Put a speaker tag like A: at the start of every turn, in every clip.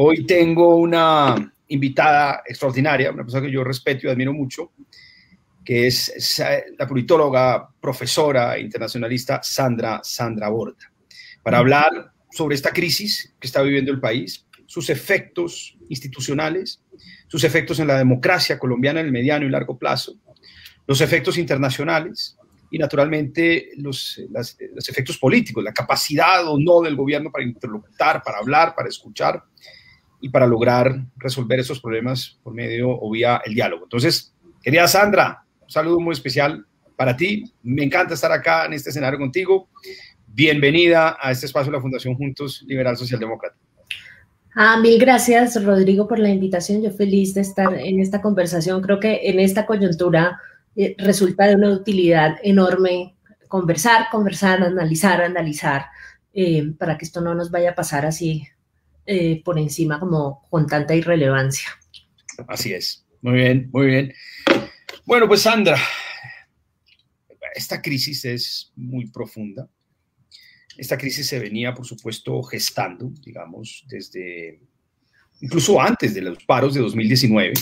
A: Hoy tengo una invitada extraordinaria, una persona que yo respeto y admiro mucho, que es la politóloga, profesora internacionalista Sandra, Sandra Borda, para hablar sobre esta crisis que está viviendo el país, sus efectos institucionales, sus efectos en la democracia colombiana en el mediano y largo plazo, los efectos internacionales y naturalmente los, los efectos políticos, la capacidad o no del gobierno para interlocutar, para hablar, para escuchar y para lograr resolver esos problemas por medio o vía el diálogo. Entonces, querida Sandra, un saludo muy especial para ti. Me encanta estar acá en este escenario contigo. Bienvenida a este espacio de la Fundación Juntos Liberal Socialdemócrata.
B: Ah, mil gracias, Rodrigo, por la invitación. Yo feliz de estar en esta conversación. Creo que en esta coyuntura eh, resulta de una utilidad enorme conversar, conversar, analizar, analizar, eh, para que esto no nos vaya a pasar así eh, por encima como con tanta irrelevancia.
A: Así es. Muy bien, muy bien. Bueno, pues Sandra, esta crisis es muy profunda. Esta crisis se venía, por supuesto, gestando, digamos, desde incluso antes de los paros de 2019.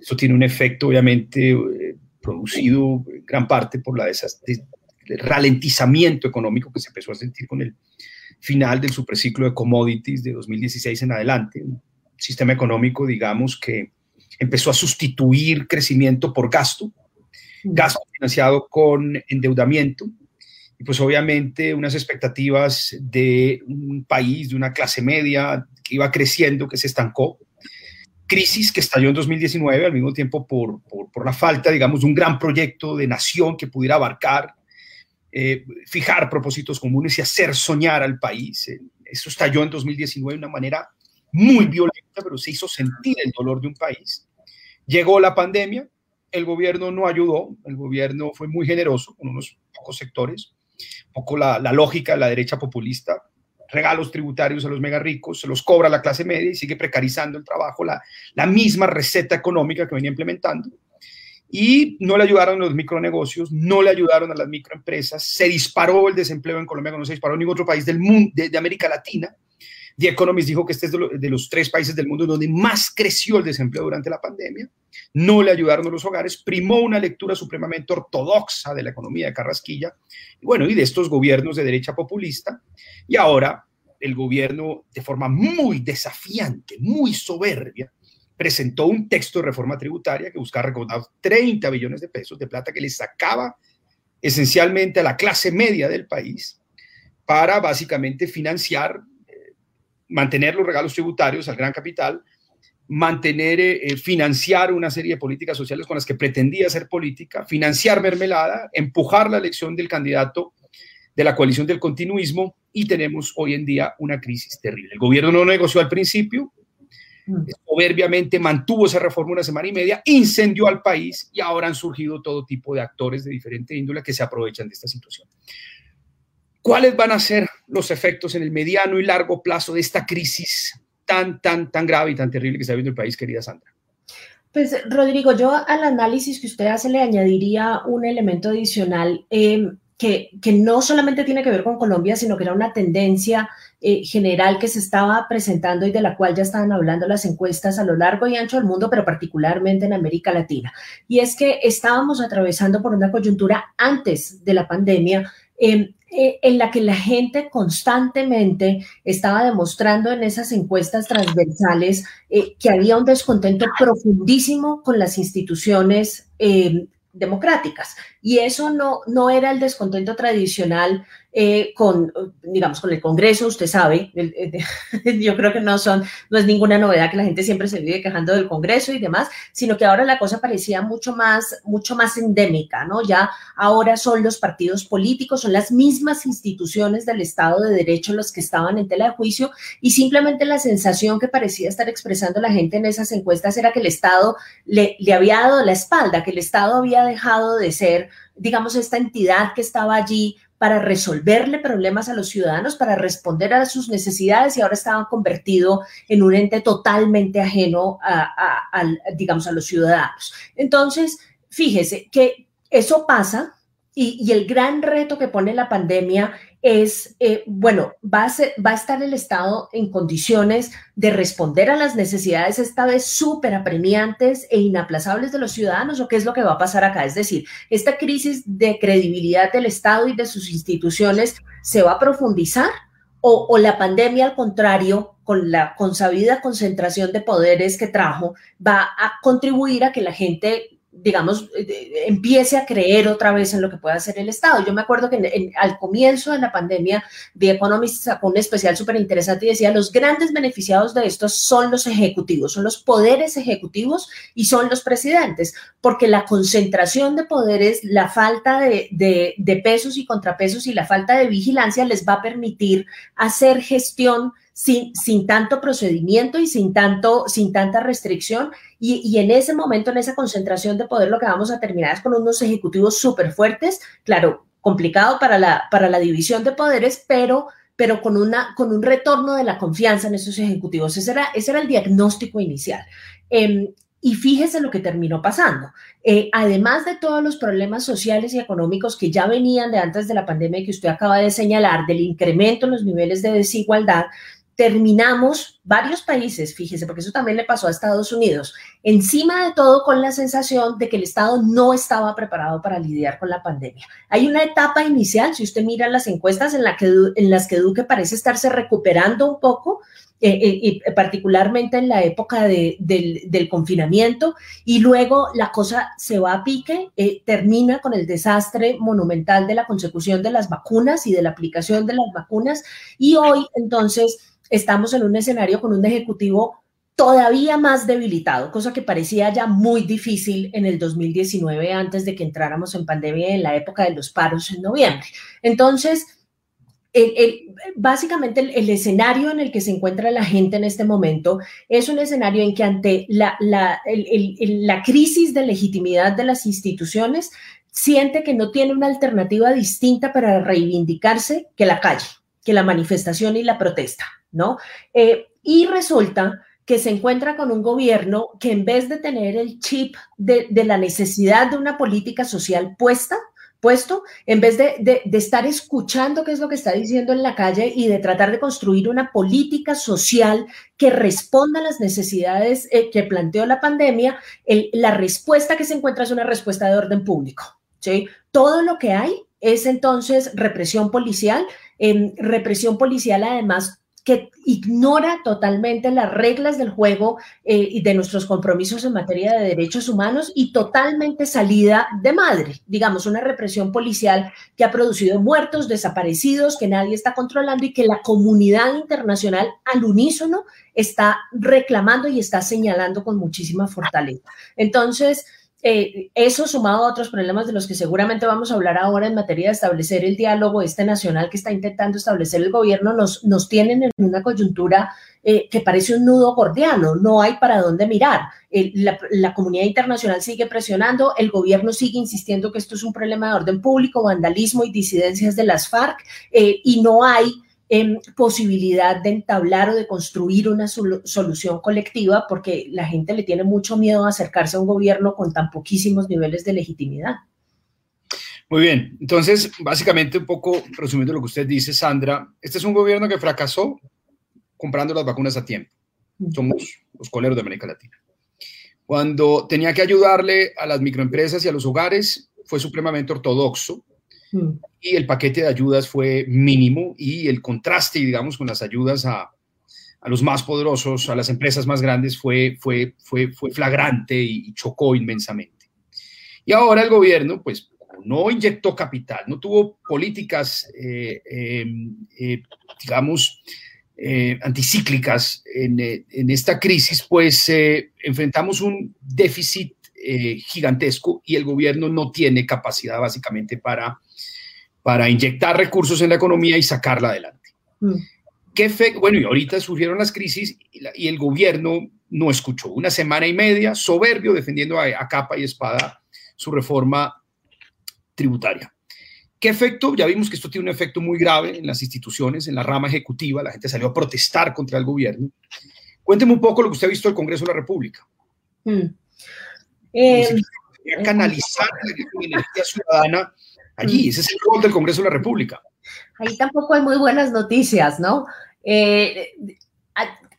A: Eso tiene un efecto, obviamente, eh, producido en gran parte por la ralentizamiento económico que se empezó a sentir con el final del superciclo de commodities de 2016 en adelante. Un sistema económico, digamos, que empezó a sustituir crecimiento por gasto, gasto financiado con endeudamiento, y pues obviamente unas expectativas de un país, de una clase media que iba creciendo, que se estancó, crisis que estalló en 2019, al mismo tiempo por, por, la falta, digamos, de un gran proyecto de nación que pudiera abarcar, eh, fijar propósitos comunes y hacer soñar al país. Eso estalló en 2019 de una manera muy violenta, pero se hizo sentir el dolor de un país. Llegó la pandemia, el gobierno no ayudó, el gobierno fue muy generoso con unos pocos sectores, poco la, lógica de la derecha populista, regalos tributarios a los mega ricos, se los cobra la clase media y sigue precarizando el trabajo, la, la misma receta económica que venía implementando. Y no le ayudaron los micronegocios, no le ayudaron a las microempresas, se disparó el desempleo en Colombia, no se disparó en ningún otro país del mundo, de América Latina, The Economist dijo que este es de, los tres países del mundo donde más creció el desempleo durante la pandemia. No le ayudaron a los hogares, primó una lectura supremamente ortodoxa de la economía de Carrasquilla, bueno, y de estos gobiernos de derecha populista. Y ahora el gobierno, de forma muy desafiante, muy soberbia, presentó un texto de reforma tributaria que buscaba recaudar 30 billones de pesos de plata que le sacaba esencialmente a la clase media del país para básicamente financiar mantener los regalos tributarios al gran capital, mantener, eh, eh, financiar una serie de políticas sociales con las que pretendía hacer política, financiar mermelada, empujar la elección del candidato de la coalición del continuismo y tenemos hoy en día una crisis terrible. El gobierno no negoció al principio. Soberbiamente mantuvo esa reforma una semana y media, incendió al país y ahora han surgido todo tipo de actores de diferente índole que se aprovechan de esta situación. ¿Cuáles van a ser los efectos en el mediano y largo plazo de esta crisis tan, tan, tan grave y tan terrible que está viviendo el país, querida Sandra?
B: Pues, Rodrigo, yo al análisis que usted hace le añadiría un elemento adicional em, que, que, no solamente tiene que ver con Colombia, sino que era una tendencia eh, general que se estaba presentando y de la cual ya estaban hablando las encuestas a lo largo y ancho del mundo, pero particularmente en América Latina. Y es que estábamos atravesando por una coyuntura antes de la pandemia em, eh, en la que la gente constantemente estaba demostrando en esas encuestas transversales eh, que había un descontento profundísimo con las instituciones eh, democráticas. Y eso no, no era el descontento tradicional eh, con, digamos, con el Congreso, usted sabe, yo creo que no son, no es ninguna novedad que la gente siempre se vive quejando del Congreso y demás, sino que ahora la cosa parecía mucho más, mucho más endémica, ¿no? Ya ahora son los partidos políticos, son las mismas instituciones del Estado de Derecho los que estaban en tela de juicio y simplemente la sensación que parecía estar expresando la gente en esas encuestas era que el Estado le, le había dado la espalda, que el Estado había dejado de ser digamos, esta entidad que estaba allí para resolverle problemas a los ciudadanos, para responder a sus necesidades y ahora estaba convertido en un ente totalmente ajeno a, digamos, a los ciudadanos. Entonces, fíjese que eso pasa y, y, el gran reto que pone la pandemia es, eh, bueno, va a, va a estar el Estado en condiciones de responder a las necesidades esta vez súper apremiantes e inaplazables de los ciudadanos o qué es lo que va a pasar acá. Es decir, esta crisis de credibilidad del Estado y de sus instituciones se va a profundizar o, o la pandemia, al contrario, con la consabida concentración de poderes que trajo, va a contribuir a que la gente digamos, eh, empiece a creer otra vez en lo que puede hacer el Estado. Yo me acuerdo que al comienzo de la pandemia, The Economist sacó un especial súper interesante y decía, los grandes beneficiados de esto son los ejecutivos, son los poderes ejecutivos y son los presidentes, porque la concentración de poderes, la falta de, de pesos y contrapesos y la falta de vigilancia les va a permitir hacer gestión sin, sin tanto procedimiento y sin, tanto, sin tanta restricción. Y, y, en ese momento, en esa concentración de poder, lo que vamos a terminar es con unos ejecutivos súper fuertes, claro, complicado para la, para la división de poderes, pero pero con, una, con un retorno de la confianza en esos ejecutivos. Ese era, ese era el diagnóstico inicial. Eh, y fíjese lo que terminó pasando. Eh, además de todos los problemas sociales y económicos que ya venían de antes de la pandemia que usted acaba de señalar, del incremento en los niveles de desigualdad, terminamos varios países, fíjese, porque eso también le pasó a Estados Unidos, encima de todo con la sensación de que el Estado no estaba preparado para lidiar con la pandemia. Hay una etapa inicial, si usted mira las encuestas en, la que, en las que Duque parece estarse recuperando un poco, eh, eh, y particularmente en la época del, confinamiento, y luego la cosa se va a pique, eh, termina con el desastre monumental de la consecución de las vacunas y de la aplicación de las vacunas, y hoy entonces estamos en un escenario con un ejecutivo todavía más debilitado, cosa que parecía ya muy difícil en el 2019 antes de que entráramos en pandemia en la época de los paros en noviembre. Entonces, básicamente el, escenario en el que se encuentra la gente en este momento es un escenario en que ante la, la crisis de legitimidad de las instituciones siente que no tiene una alternativa distinta para reivindicarse que la calle, que la manifestación y la protesta, ¿no? Eh, y resulta que se encuentra con un gobierno que en vez de tener el chip de, la necesidad de una política social puesta, puesto, en vez de, estar escuchando qué es lo que está diciendo en la calle y de tratar de construir una política social que responda a las necesidades eh, que planteó la pandemia, la respuesta que se encuentra es una respuesta de orden público. ¿sí? Todo lo que hay es entonces represión policial, represión policial además que ignora totalmente las reglas del juego eh, y de nuestros compromisos en materia de derechos humanos y totalmente salida de madre, digamos, una represión policial que ha producido muertos, desaparecidos, que nadie está controlando y que la comunidad internacional al unísono está reclamando y está señalando con muchísima fortaleza. Entonces, eh, eso sumado a otros problemas de los que seguramente vamos a hablar ahora en materia de establecer el diálogo este nacional que está intentando establecer el gobierno, nos, nos tienen en una coyuntura eh, que parece un nudo gordiano, no hay para dónde mirar. la, comunidad internacional sigue presionando, el gobierno sigue insistiendo que esto es un problema de orden público, vandalismo y disidencias de las FARC, eh, y no hay posibilidad de entablar o de construir una solución colectiva porque la gente le tiene mucho miedo a acercarse a un gobierno con tan poquísimos niveles de legitimidad.
A: Muy bien, entonces básicamente un poco resumiendo lo que usted dice, Sandra, este es un gobierno que fracasó comprando las vacunas a tiempo. Somos los coleros de América Latina. Cuando tenía que ayudarle a las microempresas y a los hogares, fue supremamente ortodoxo Mm. Y el paquete de ayudas fue mínimo y el contraste, digamos, con las ayudas a, a los más poderosos, a las empresas más grandes, fue, fue, fue, fue flagrante y, chocó inmensamente. Y ahora el gobierno, pues, no inyectó capital, no tuvo políticas, eh, em, eh, digamos, eh, anticíclicas en, en, esta crisis, pues enfrentamos un déficit gigantesco y el gobierno no tiene capacidad básicamente para para inyectar recursos en la economía y sacarla adelante. Mm. ¿Qué bueno, y ahorita surgieron las crisis y, el gobierno no escuchó. Una semana y media, soberbio, defendiendo a, capa y espada su reforma tributaria. ¿Qué efecto? Ya vimos que esto tiene un efecto muy grave en las instituciones, en la rama ejecutiva. La gente salió a protestar contra el gobierno. Cuénteme un poco lo que usted ha visto del Congreso de la República. Mm. Eh, canalizar la energía ciudadana allí. Ese es el rol del Congreso de la República.
B: Ahí tampoco hay muy buenas noticias, ¿no? Eh,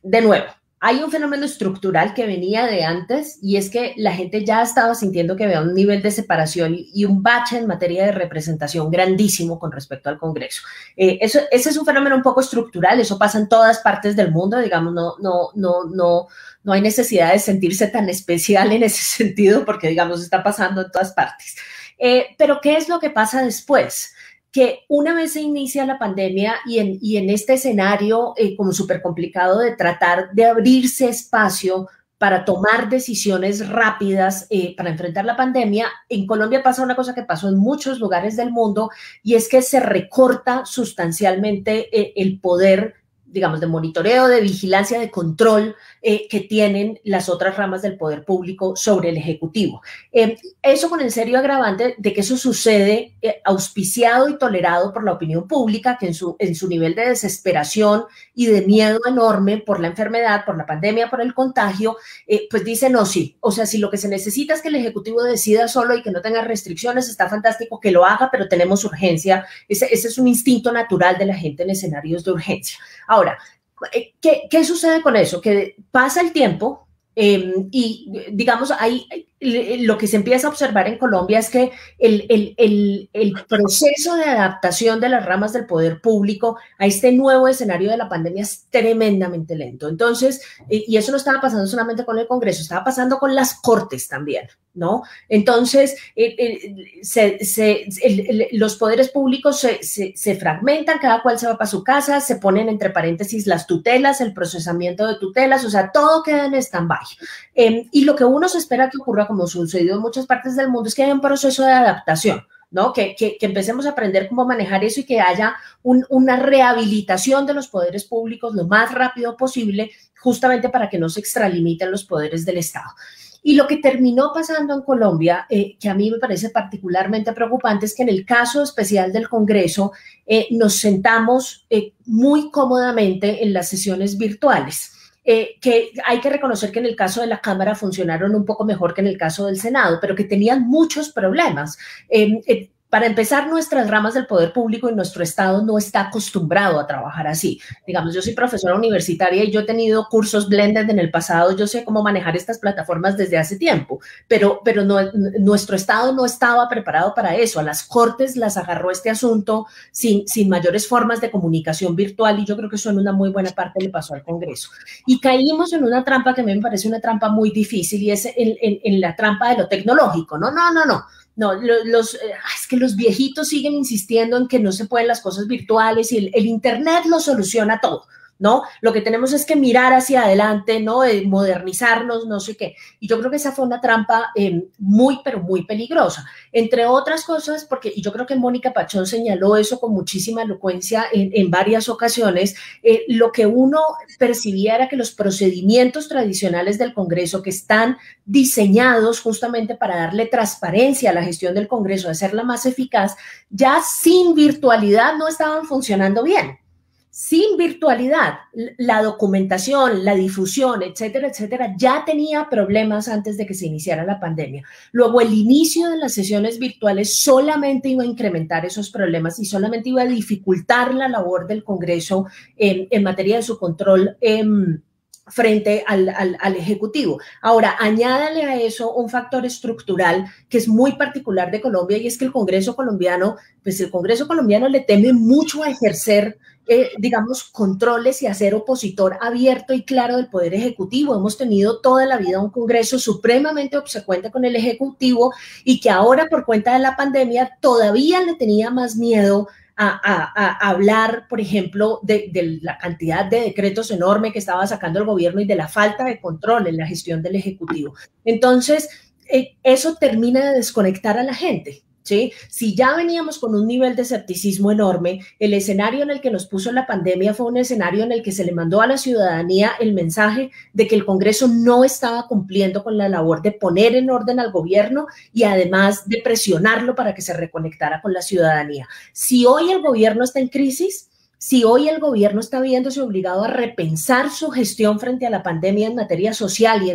B: de nuevo, hay un fenómeno estructural que venía de antes y es que la gente ya estaba sintiendo que había un nivel de separación y un bache en materia de representación grandísimo con respecto al Congreso. Eh, eso, ese es un fenómeno un poco estructural, eso pasa en todas partes del mundo, digamos, no, no, no, no, no hay necesidad de sentirse tan especial en ese sentido porque, digamos, está pasando en todas partes. Eh, pero, ¿qué es lo que pasa después? que una vez se inicia la pandemia y en, este escenario eh, como súper complicado de tratar de abrirse espacio para tomar decisiones rápidas eh, para enfrentar la pandemia, en Colombia pasa una cosa que pasó en muchos lugares del mundo y es que se recorta sustancialmente eh, el poder digamos, de monitoreo, de vigilancia, de control eh, que tienen las otras ramas del poder público sobre el Ejecutivo. Eh, eso con el serio agravante de que eso sucede eh, auspiciado y tolerado por la opinión pública, que en su, en su nivel de desesperación y de miedo enorme por la enfermedad, por la pandemia, por el contagio, pues dice no, sí. O sea, si lo que se necesita es que el Ejecutivo decida solo y que no tenga restricciones, está fantástico que lo haga, pero tenemos urgencia. Ese, ese es un instinto natural de la gente en escenarios de urgencia. Ahora, eh, ¿qué, sucede con eso? Que pasa el tiempo em, y, digamos, ahí lo que se empieza a observar en Colombia es que el, proceso de adaptación de las ramas del poder público a este nuevo escenario de la pandemia es tremendamente lento. Entonces, y eso no estaba pasando solamente con el Congreso, estaba pasando con las cortes también, ¿no? Entonces, los poderes públicos se, fragmentan, cada cual se va para su casa, se ponen entre paréntesis las tutelas, el procesamiento de tutelas, o sea, todo queda en stand-by. Em, y lo que uno se espera que ocurra como sucedió en muchas partes del mundo, es que haya un proceso de adaptación. ¿no? Que, que, empecemos a aprender cómo manejar eso y que haya una rehabilitación de los poderes públicos lo más rápido posible, justamente para que no se extralimiten los poderes del Estado. Y lo que terminó pasando en Colombia, eh, que a mí me parece particularmente preocupante, es que en el caso especial del Congreso eh, nos sentamos eh, muy cómodamente en las sesiones virtuales. Eh, que hay que reconocer que en el caso de la Cámara funcionaron un poco mejor que en el caso del Senado, pero que tenían muchos problemas. Eh, eh, para empezar, nuestras ramas del poder público y nuestro Estado no está acostumbrado a trabajar así. Digamos, yo soy profesora universitaria y yo he tenido cursos blended en el pasado, yo sé cómo manejar estas plataformas desde hace tiempo, pero, pero nuestro Estado no estaba preparado para eso. A las Cortes las agarró este asunto sin, sin mayores formas de comunicación virtual y yo creo que eso en una muy buena parte le pasó al Congreso. Y caímos en una trampa que a mí me parece una trampa muy difícil y es en, la trampa de lo tecnológico. No, no, no, no no, los, eh, es que los viejitos siguen insistiendo en que no se pueden las cosas virtuales y el, el Internet lo soluciona todo. ¿No? Lo que tenemos es que mirar hacia adelante, ¿no? modernizarnos, no sé qué. Y yo creo que esa fue una trampa eh, muy, pero muy peligrosa. Entre otras cosas, porque y yo creo que Mónica Pachón señaló eso con muchísima elocuencia en, varias ocasiones, eh, lo que uno percibía era que los procedimientos tradicionales del Congreso, que están diseñados justamente para darle transparencia a la gestión del Congreso, hacerla más eficaz, ya sin virtualidad no estaban funcionando bien sin virtualidad, la documentación, la difusión, etcétera, etcétera, ya tenía problemas antes de que se iniciara la pandemia. Luego, el inicio de las sesiones virtuales solamente iba a incrementar esos problemas y solamente iba a dificultar la labor del Congreso en, materia de su control. Em, frente al, al, Ejecutivo. Ahora, añádale a eso un factor estructural que es muy particular de Colombia y es que el Congreso colombiano, pues el Congreso colombiano le teme mucho a ejercer eh, digamos, controles y hacer opositor abierto y claro del Poder Ejecutivo. Hemos tenido toda la vida un Congreso supremamente obsecuente con el Ejecutivo y que ahora, por cuenta de la pandemia, todavía le tenía más miedo a, hablar, por ejemplo, de, la cantidad de decretos enorme que estaba sacando el gobierno y de la falta de control en la gestión del Ejecutivo. Entonces, eh, eso termina de desconectar a la gente. Si ya veníamos con un nivel de escepticismo enorme, el escenario en el que nos puso la pandemia fue un escenario en el que se le mandó a la ciudadanía el mensaje de que el Congreso no estaba cumpliendo con la labor de poner en orden al gobierno y además de presionarlo para que se reconectara con la ciudadanía. Si hoy el gobierno está en crisis, si hoy el gobierno está viéndose obligado a repensar su gestión frente a la pandemia en materia social y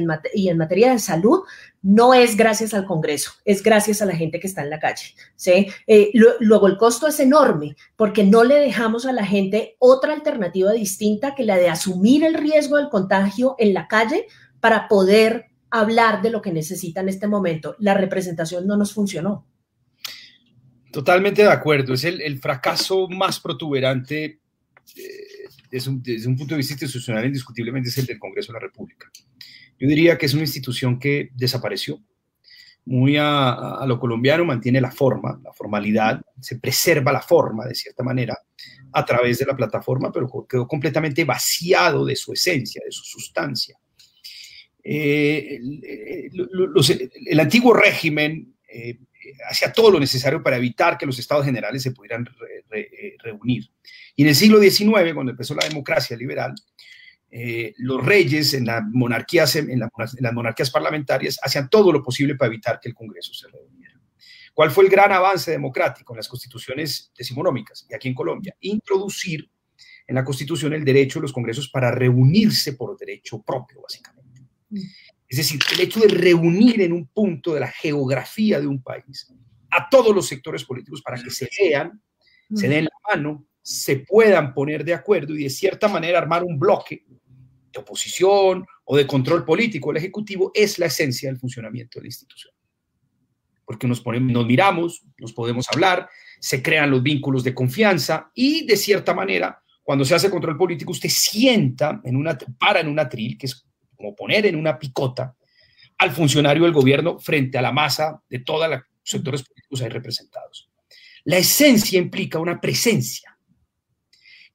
B: en materia de salud, no es gracias al Congreso, es gracias a la gente que está en la calle. ¿sí? Eh, luego, el costo es enorme porque no le dejamos a la gente otra alternativa distinta que la de asumir el riesgo del contagio en la calle para poder hablar de lo que necesita en este momento. La representación no nos funcionó.
A: Totalmente de acuerdo. Es el, fracaso más protuberante eh, desde, un, punto de vista institucional, indiscutiblemente es el del Congreso de la República. Yo diría que es una institución que desapareció. Muy a, lo colombiano mantiene la forma, la formalidad, se preserva la forma de cierta manera a través de la plataforma, pero quedó completamente vaciado de su esencia, de su sustancia. Eh, el, antiguo régimen eh, hacía todo lo necesario para evitar que los estados generales se pudieran eh, reunir. Y en el siglo XIX, cuando empezó la democracia liberal, eh, los reyes en, las monarquías, en, las monarquías parlamentarias hacían todo lo posible para evitar que el Congreso se reuniera. ¿Cuál fue el gran avance democrático en las constituciones decimonómicas y aquí en Colombia? Introducir en la constitución el derecho de los congresos para reunirse por derecho propio, básicamente. Es decir, el hecho de reunir en un punto de la geografía de un país a todos los sectores políticos para que se vean, se den la mano, se puedan poner de acuerdo y de cierta manera armar un bloque de oposición o de control político el Ejecutivo es la esencia del funcionamiento de la institución. Porque nos, ponemos, nos miramos, nos podemos hablar, se crean los vínculos de confianza y de cierta manera, cuando se hace control político, usted sienta en una, para en un atril, que es como poner en una picota al funcionario del gobierno frente a la masa de todos los sectores políticos ahí representados. La esencia implica una presencia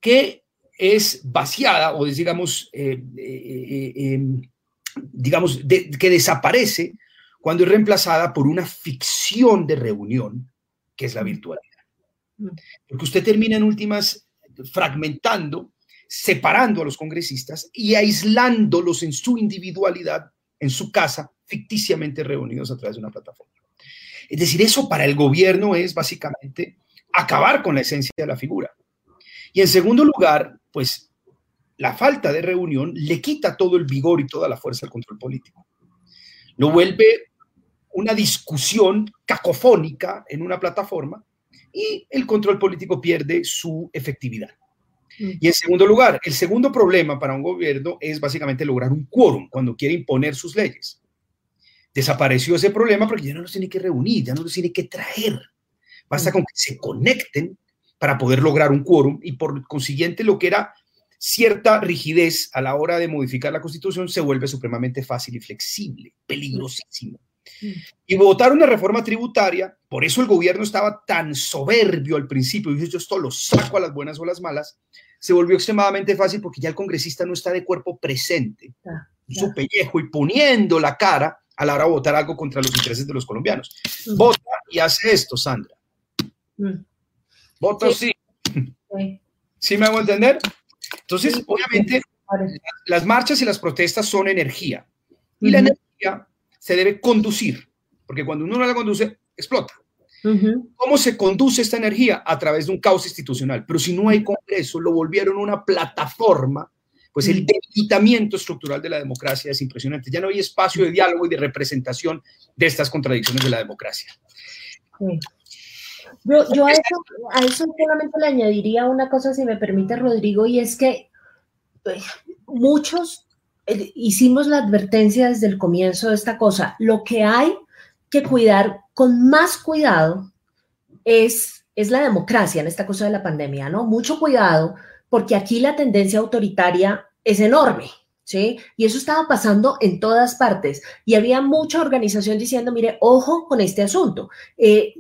A: que es vaciada o digamos, eh, eh, eh, em, digamos que desaparece cuando es reemplazada por una ficción de reunión que es la virtualidad. Mm. Porque usted termina en últimas fragmentando separando a los congresistas y aislándolos en su individualidad, en su casa, ficticiamente reunidos a través de una plataforma. Es decir, eso para el gobierno es básicamente acabar con la esencia de la figura. Y en segundo lugar, pues la falta de reunión le quita todo el vigor y toda la fuerza al control político. Lo vuelve una discusión cacofónica en una plataforma y el control político pierde su efectividad. Y en segundo lugar, el segundo problema para un gobierno es básicamente lograr un quórum cuando quiere imponer sus leyes. Desapareció ese problema porque ya no los tiene que reunir, ya no los tiene que traer. Basta con que se conecten para poder lograr un quórum y por consiguiente lo que era cierta rigidez a la hora de modificar la constitución se vuelve supremamente fácil y flexible, peligrosísimo. Y votar una reforma tributaria, por eso el gobierno estaba tan soberbio al principio, y yo esto lo saco a las buenas o las malas, se volvió extremadamente fácil porque ya el congresista no está de cuerpo presente, en su pellejo y poniendo la cara a la hora de votar algo contra los intereses de los colombianos. Vota y hace esto, Sandra. Voto sí. sí. me hago entender? Entonces, obviamente, las marchas y las protestas son energía. Y la energía se debe conducir, porque cuando uno no la conduce, explota. ¿Cómo se conduce esta energía? A través de un caos institucional. Pero si no hay Congreso, lo volvieron una plataforma, pues el debilitamiento estructural de la democracia es impresionante. Ya no hay espacio de diálogo y de representación de estas contradicciones de la democracia.
B: Yo, a, eso, solamente le añadiría una cosa, si me permite, Rodrigo, y es que eh, muchos eh, hicimos la advertencia desde el comienzo de esta cosa. Lo que hay que cuidar con más cuidado es, es la democracia en esta cosa de la pandemia, ¿no? Mucho cuidado, porque aquí la tendencia autoritaria es enorme. ¿Sí? Y eso estaba pasando en todas partes. Y había mucha organización diciendo, mire, ojo con este asunto. Eh,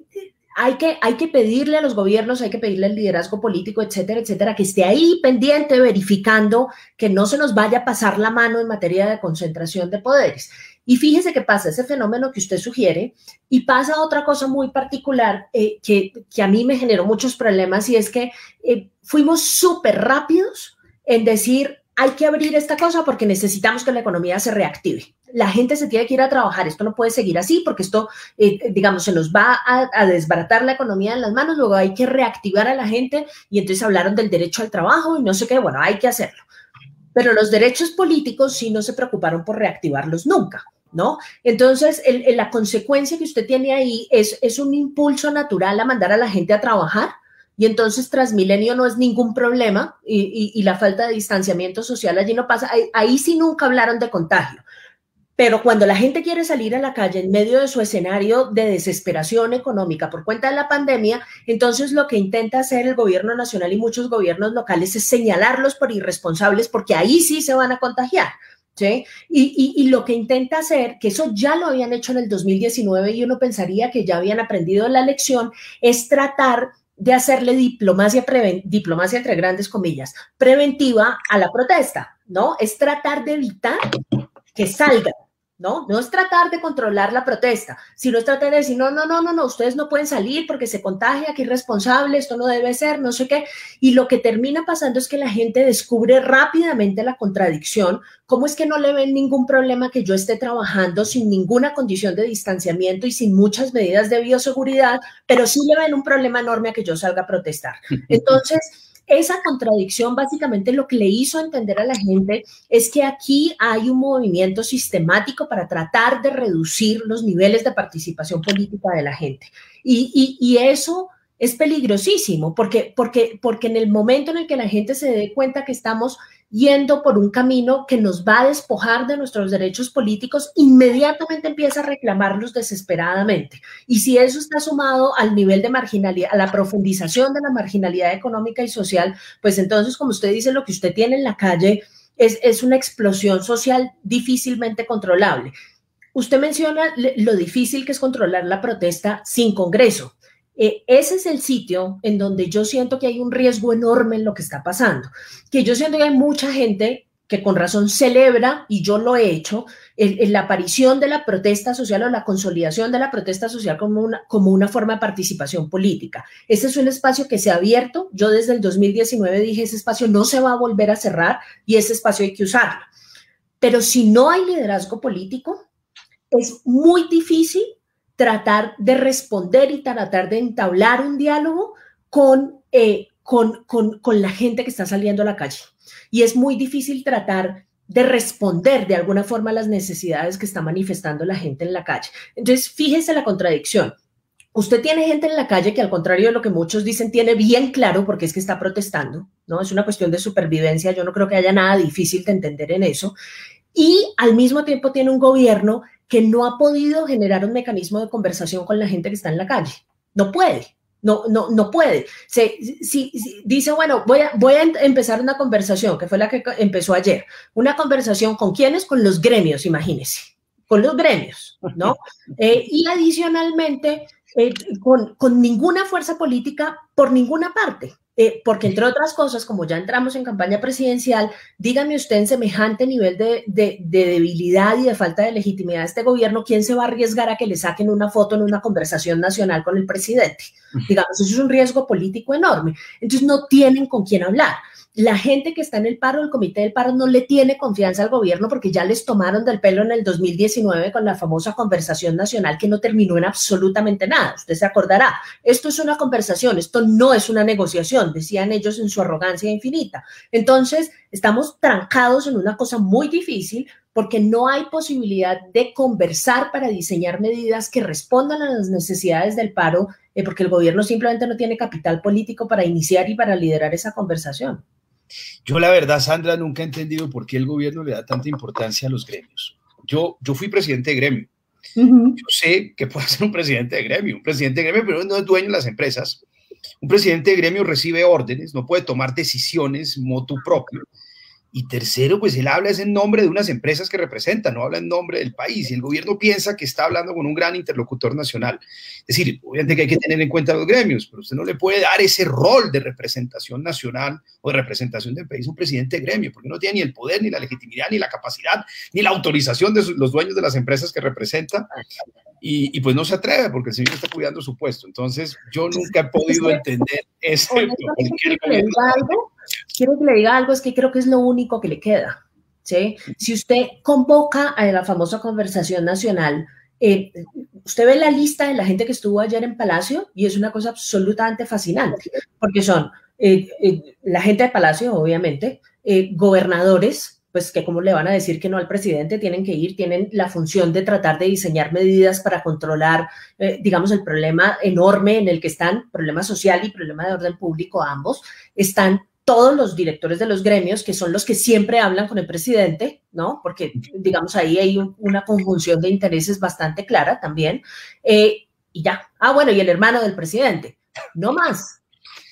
B: hay que, hay que pedirle a los gobiernos, hay que pedirle al liderazgo político, etcétera, etcétera, que esté ahí pendiente, verificando que no se nos vaya a pasar la mano en materia de concentración de poderes. Y fíjese que pasa ese fenómeno que usted sugiere y pasa otra cosa muy particular eh, que, que, a mí me generó muchos problemas y es que eh, fuimos súper rápidos en decir hay que abrir esta cosa porque necesitamos que la economía se reactive. La gente se tiene que ir a trabajar, esto no puede seguir así porque esto, eh, digamos, se nos va a, desbaratar la economía en las manos, luego hay que reactivar a la gente y entonces hablaron del derecho al trabajo y no sé qué, bueno, hay que hacerlo. Pero los derechos políticos sí no se preocuparon por reactivarlos nunca. ¿no? Entonces, la consecuencia que usted tiene ahí es, es un impulso natural a mandar a la gente a trabajar y entonces Transmilenio no es ningún problema y, y, la falta de distanciamiento social allí no pasa. Ahí, ahí, sí nunca hablaron de contagio. Pero cuando la gente quiere salir a la calle en medio de su escenario de desesperación económica por cuenta de la pandemia, entonces lo que intenta hacer el gobierno nacional y muchos gobiernos locales es señalarlos por irresponsables porque ahí sí se van a contagiar. ¿Sí? Y, lo que intenta hacer, que eso ya lo habían hecho en el 2019 y uno pensaría que ya habían aprendido la lección, es tratar de hacerle diplomacia, diplomacia entre grandes comillas, preventiva a la protesta, ¿no? Es tratar de evitar que salga ¿no? No es tratar de controlar la protesta, sino es tratar de decir, no, no, no, no, no, ustedes no pueden salir porque se contagia, que irresponsable, esto no debe ser, no sé qué. Y lo que termina pasando es que la gente descubre rápidamente la contradicción, cómo es que no le ven ningún problema que yo esté trabajando sin ninguna condición de distanciamiento y sin muchas medidas de bioseguridad, pero sí le ven un problema enorme a que yo salga a protestar. Entonces, esa contradicción básicamente lo que le hizo entender a la gente es que aquí hay un movimiento sistemático para tratar de reducir los niveles de participación política de la gente. Y, y, eso es peligrosísimo porque, porque, porque en el momento en el que la gente se dé cuenta que estamos yendo por un camino que nos va a despojar de nuestros derechos políticos, inmediatamente empieza a reclamarlos desesperadamente. Y si eso está sumado al nivel de marginalidad, a la profundización de la marginalidad económica y social, pues entonces, como usted dice, lo que usted tiene en la calle es, es una explosión social difícilmente controlable. Usted menciona lo difícil que es controlar la protesta sin Congreso. Eh, ese es el sitio en donde yo siento que hay un riesgo enorme en lo que está pasando, que yo siento que hay mucha gente que con razón celebra, y yo lo he hecho, en la aparición de la protesta social o la consolidación de la protesta social como una, como una forma de participación política. Ese es un espacio que se ha abierto. Yo desde el 2019 dije, ese espacio no se va a volver a cerrar y ese espacio hay que usarlo. Pero si no hay liderazgo político, es muy difícil tratar de responder y tratar de entablar un diálogo con, eh, con, con, con la gente que está saliendo a la calle. Y es muy difícil tratar de responder de alguna forma a las necesidades que está manifestando la gente en la calle. Entonces, fíjese la contradicción. Usted tiene gente en la calle que al contrario de lo que muchos dicen, tiene bien claro porque es que está protestando, ¿no? Es una cuestión de supervivencia, yo no creo que haya nada difícil de entender en eso. Y al mismo tiempo tiene un gobierno que no ha podido generar un mecanismo de conversación con la gente que está en la calle. No puede, no, no, no puede. Se, si, dice, bueno, voy a, voy a empezar una conversación, que fue la que empezó ayer. Una conversación con quiénes? Con los gremios, imagínese. Con los gremios, ¿no? Eh, y adicionalmente, eh, con, con ninguna fuerza política por ninguna parte. Eh, porque entre otras cosas, como ya entramos en campaña presidencial, dígame usted en semejante nivel de, de, de, debilidad y de falta de legitimidad de este gobierno, ¿quién se va a arriesgar a que le saquen una foto en una conversación nacional con el presidente? Digamos, eso es un riesgo político enorme. Entonces no tienen con quién hablar la gente que está en el paro, el comité del paro, no le tiene confianza al gobierno porque ya les tomaron del pelo en el 2019 con la famosa conversación nacional que no terminó en absolutamente nada. Usted se acordará, esto es una conversación, esto no es una negociación, decían ellos en su arrogancia infinita. Entonces, estamos trancados en una cosa muy difícil porque no hay posibilidad de conversar para diseñar medidas que respondan a las necesidades del paro, eh, porque el gobierno simplemente no tiene capital político para iniciar y para liderar esa conversación.
A: Yo la verdad, Sandra, nunca he entendido por qué el gobierno le da tanta importancia a los gremios. Yo, yo fui presidente de gremio. Uh -huh. Yo sé que puede ser un presidente de gremio, un presidente de gremio, pero no es dueño de las empresas. Un presidente de gremio recibe órdenes, no puede tomar decisiones motu propio. Y tercero, pues él habla es en nombre de unas empresas que representa, no habla en nombre del país. Y el gobierno piensa que está hablando con un gran interlocutor nacional. Es decir, obviamente que hay que tener en cuenta los gremios, pero usted no le puede dar ese rol de representación nacional o de representación del país a un presidente de gremio, porque no tiene ni el poder, ni la legitimidad, ni la capacidad, ni la autorización de los dueños de las empresas que representa. Y, y, pues no se atreve porque el señor está cuidando su puesto. Entonces, yo nunca he podido entender ese.
B: Quiero que le diga algo, es que creo que es lo único que le queda. ¿sí? Si usted convoca a la famosa conversación nacional, eh, usted ve la lista de la gente que estuvo ayer en Palacio y es una cosa absolutamente fascinante, porque son eh, eh, la gente de Palacio, obviamente, gobernadores, pues que como le van a decir que no al presidente, tienen que ir, tienen la función de tratar de diseñar medidas para controlar, digamos, el problema enorme en el que están, problema social y problema de orden público ambos, están todos los directores de los gremios, que son los que siempre hablan con el presidente, ¿no? Porque, digamos, ahí hay una conjunción de intereses bastante clara también. Eh, y ya. Ah, bueno, y el hermano del presidente. No más,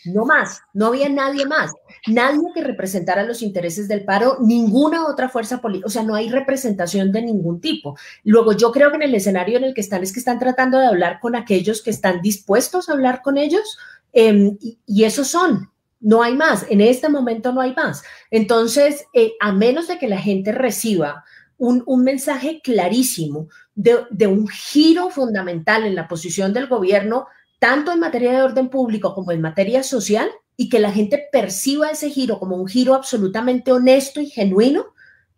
B: no más, no había nadie más nadie que representara los intereses del paro, ninguna otra fuerza política, o sea, no hay representación de ningún tipo. Luego, yo creo que en el escenario en el que están es que están tratando de hablar con aquellos que están dispuestos a hablar con ellos, em, y, esos son, no hay más, en este momento no hay más. Entonces, eh, a menos de que la gente reciba un, mensaje clarísimo de, de un giro fundamental en la posición del gobierno, tanto en materia de orden público como en materia social, y que la gente perciba ese giro como un giro absolutamente honesto y genuino,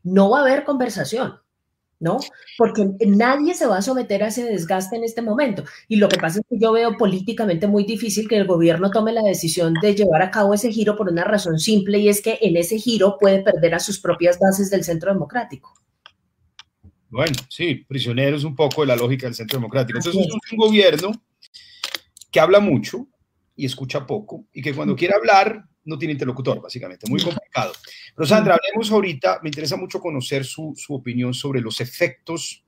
B: no va a haber conversación, ¿no? Porque nadie se va a someter a ese desgaste en este momento. Y lo que pasa es que yo veo políticamente muy difícil que el gobierno tome la decisión de llevar a cabo ese giro por una razón simple y es que en ese giro puede perder a sus propias bases del centro democrático.
A: Bueno, sí, prisioneros un poco de la lógica del centro democrático. Entonces es un gobierno que habla mucho, y escucha poco y que cuando quiere hablar no tiene interlocutor, básicamente, muy complicado. Pero Sandra, hablemos ahorita, me interesa mucho conocer su, su opinión sobre los efectos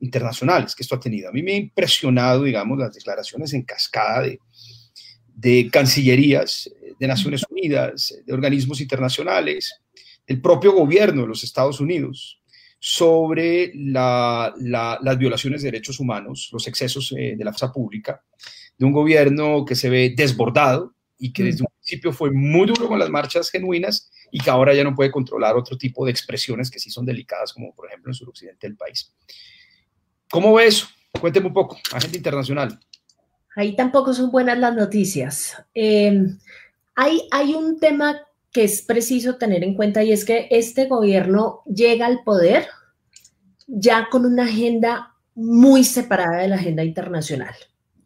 A: internacionales que esto ha tenido. A mí me ha impresionado, digamos, las declaraciones en cascada de, de cancillerías de Naciones Unidas, de organismos internacionales, del propio gobierno de los Estados Unidos sobre la, las violaciones de derechos humanos, los excesos eh, de la fuerza pública, de un gobierno que se ve desbordado y que desde un fue muy duro con las marchas genuinas y que ahora ya no puede controlar otro tipo de expresiones que sí son delicadas, como por ejemplo en el suroccidente del país. ¿Cómo ve eso? Cuénteme un poco, agente internacional.
B: Ahí tampoco son buenas las noticias. Hay, hay un tema que es preciso tener en cuenta y es que este gobierno llega al poder ya con una agenda muy separada de la agenda internacional.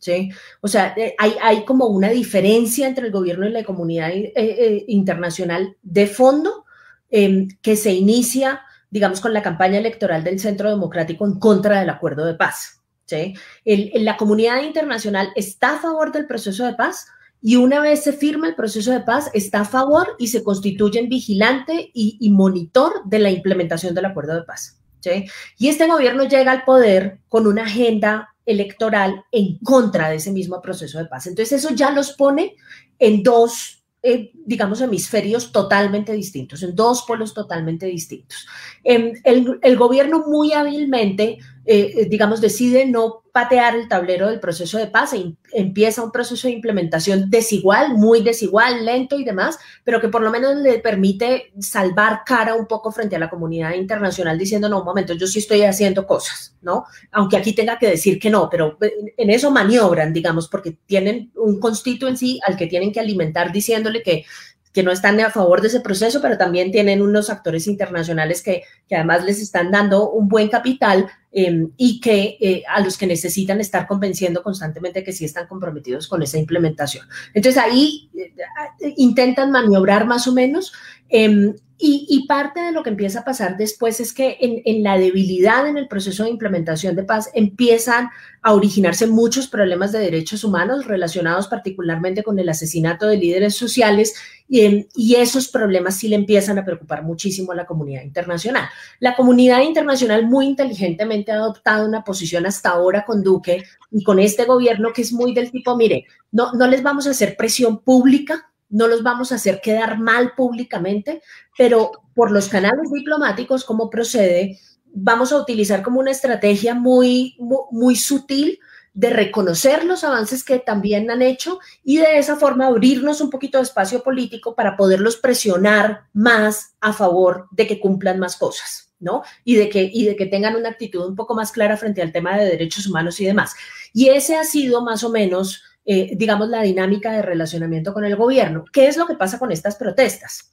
B: ¿Sí? O sea, eh, hay, hay, como una diferencia entre el gobierno y la comunidad eh, eh, internacional de fondo em, que se inicia, digamos, con la campaña electoral del Centro Democrático en contra del acuerdo de paz. ¿sí? la comunidad internacional está a favor del proceso de paz, y una vez se firma el proceso de paz, está a favor y se constituye en vigilante y, y, monitor de la implementación del acuerdo de paz. ¿sí? Y este gobierno llega al poder con una agenda electoral en contra de ese mismo proceso de paz. Entonces eso ya los pone en dos, eh, digamos, hemisferios totalmente distintos, en dos polos totalmente distintos. Em, el, gobierno muy hábilmente, eh, eh, digamos, decide no patear el tablero del proceso de paz e empieza un proceso de implementación desigual, muy desigual, lento y demás, pero que por lo menos le permite salvar cara un poco frente a la comunidad internacional diciendo, no, un momento, yo sí estoy haciendo cosas, ¿no? Aunque aquí tenga que decir que no, pero en eso maniobran, digamos, porque tienen un constituency al que tienen que alimentar diciéndole que que no están a favor de ese proceso, pero también tienen unos actores internacionales que, que además les están dando un buen capital em, y que eh, a los que necesitan estar convenciendo constantemente que sí están comprometidos con esa implementación. Entonces ahí eh, intentan maniobrar más o menos. Y, parte de lo que empieza a pasar después es que en, la debilidad en el proceso de implementación de paz empiezan a originarse muchos problemas de derechos humanos relacionados particularmente con el asesinato de líderes sociales y, y, esos problemas sí le empiezan a preocupar muchísimo a la comunidad internacional. La comunidad internacional muy inteligentemente ha adoptado una posición hasta ahora con Duque y con este gobierno que es muy del tipo, mire, no, no les vamos a hacer presión pública no los vamos a hacer quedar mal públicamente, pero por los canales diplomáticos, ¿cómo procede? Vamos a utilizar como una estrategia muy, muy, sutil de reconocer los avances que también han hecho y de esa forma abrirnos un poquito de espacio político para poderlos presionar más a favor de que cumplan más cosas, ¿no? Y de que, y de que tengan una actitud un poco más clara frente al tema de derechos humanos y demás. Y ese ha sido más o menos eh, digamos, la dinámica de relacionamiento con el gobierno. ¿Qué es lo que pasa con estas protestas?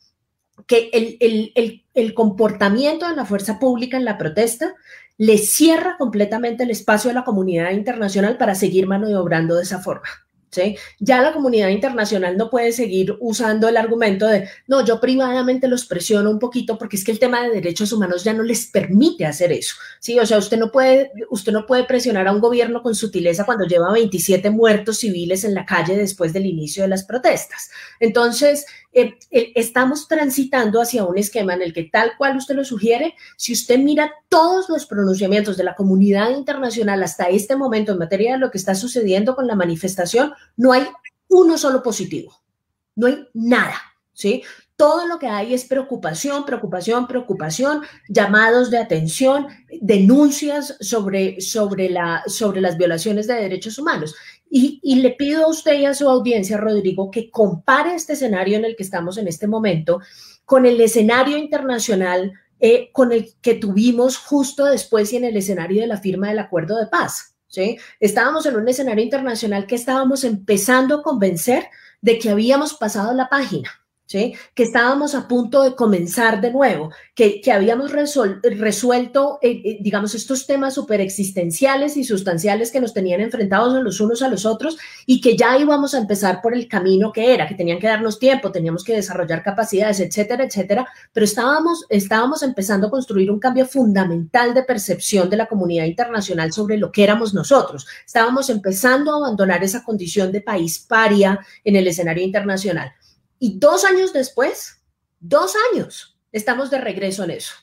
B: Que el, comportamiento de la fuerza pública en la protesta le cierra completamente el espacio a la comunidad internacional para seguir maniobrando de esa forma. ¿Sí? Ya la comunidad internacional no puede seguir usando el argumento de, no, yo privadamente los presiono un poquito porque es que el tema de derechos humanos ya no les permite hacer eso, ¿sí? O sea, usted no puede, usted no puede presionar a un gobierno con sutileza cuando lleva 27 muertos civiles en la calle después del inicio de las protestas. Entonces, eh, eh, estamos transitando hacia un esquema en el que tal cual usted lo sugiere, si usted mira todos los pronunciamientos de la comunidad internacional hasta este momento en materia de lo que está sucediendo con la manifestación, no hay uno solo positivo, no hay nada, ¿sí? Todo lo que hay es preocupación, preocupación, preocupación, llamados de atención, denuncias sobre, sobre, la, sobre las violaciones de derechos humanos. Y, le pido a usted y a su audiencia, Rodrigo, que compare este escenario en el que estamos en este momento con el escenario internacional eh, con el que tuvimos justo después y en el escenario de la firma del acuerdo de paz. ¿sí? Estábamos en un escenario internacional que estábamos empezando a convencer de que habíamos pasado la página, que estábamos a punto de comenzar de nuevo, que, habíamos resuelto, eh, eh, digamos, estos temas súper existenciales y sustanciales que nos tenían enfrentados los unos a los otros y que ya íbamos a empezar por el camino que era, que tenían que darnos tiempo, teníamos que desarrollar capacidades, etcétera, etcétera, pero estábamos, estábamos empezando a construir un cambio fundamental de percepción de la comunidad internacional sobre lo que éramos nosotros. Estábamos empezando a abandonar esa condición de país paria en el escenario internacional. Y dos años después, dos años, estamos de regreso en eso.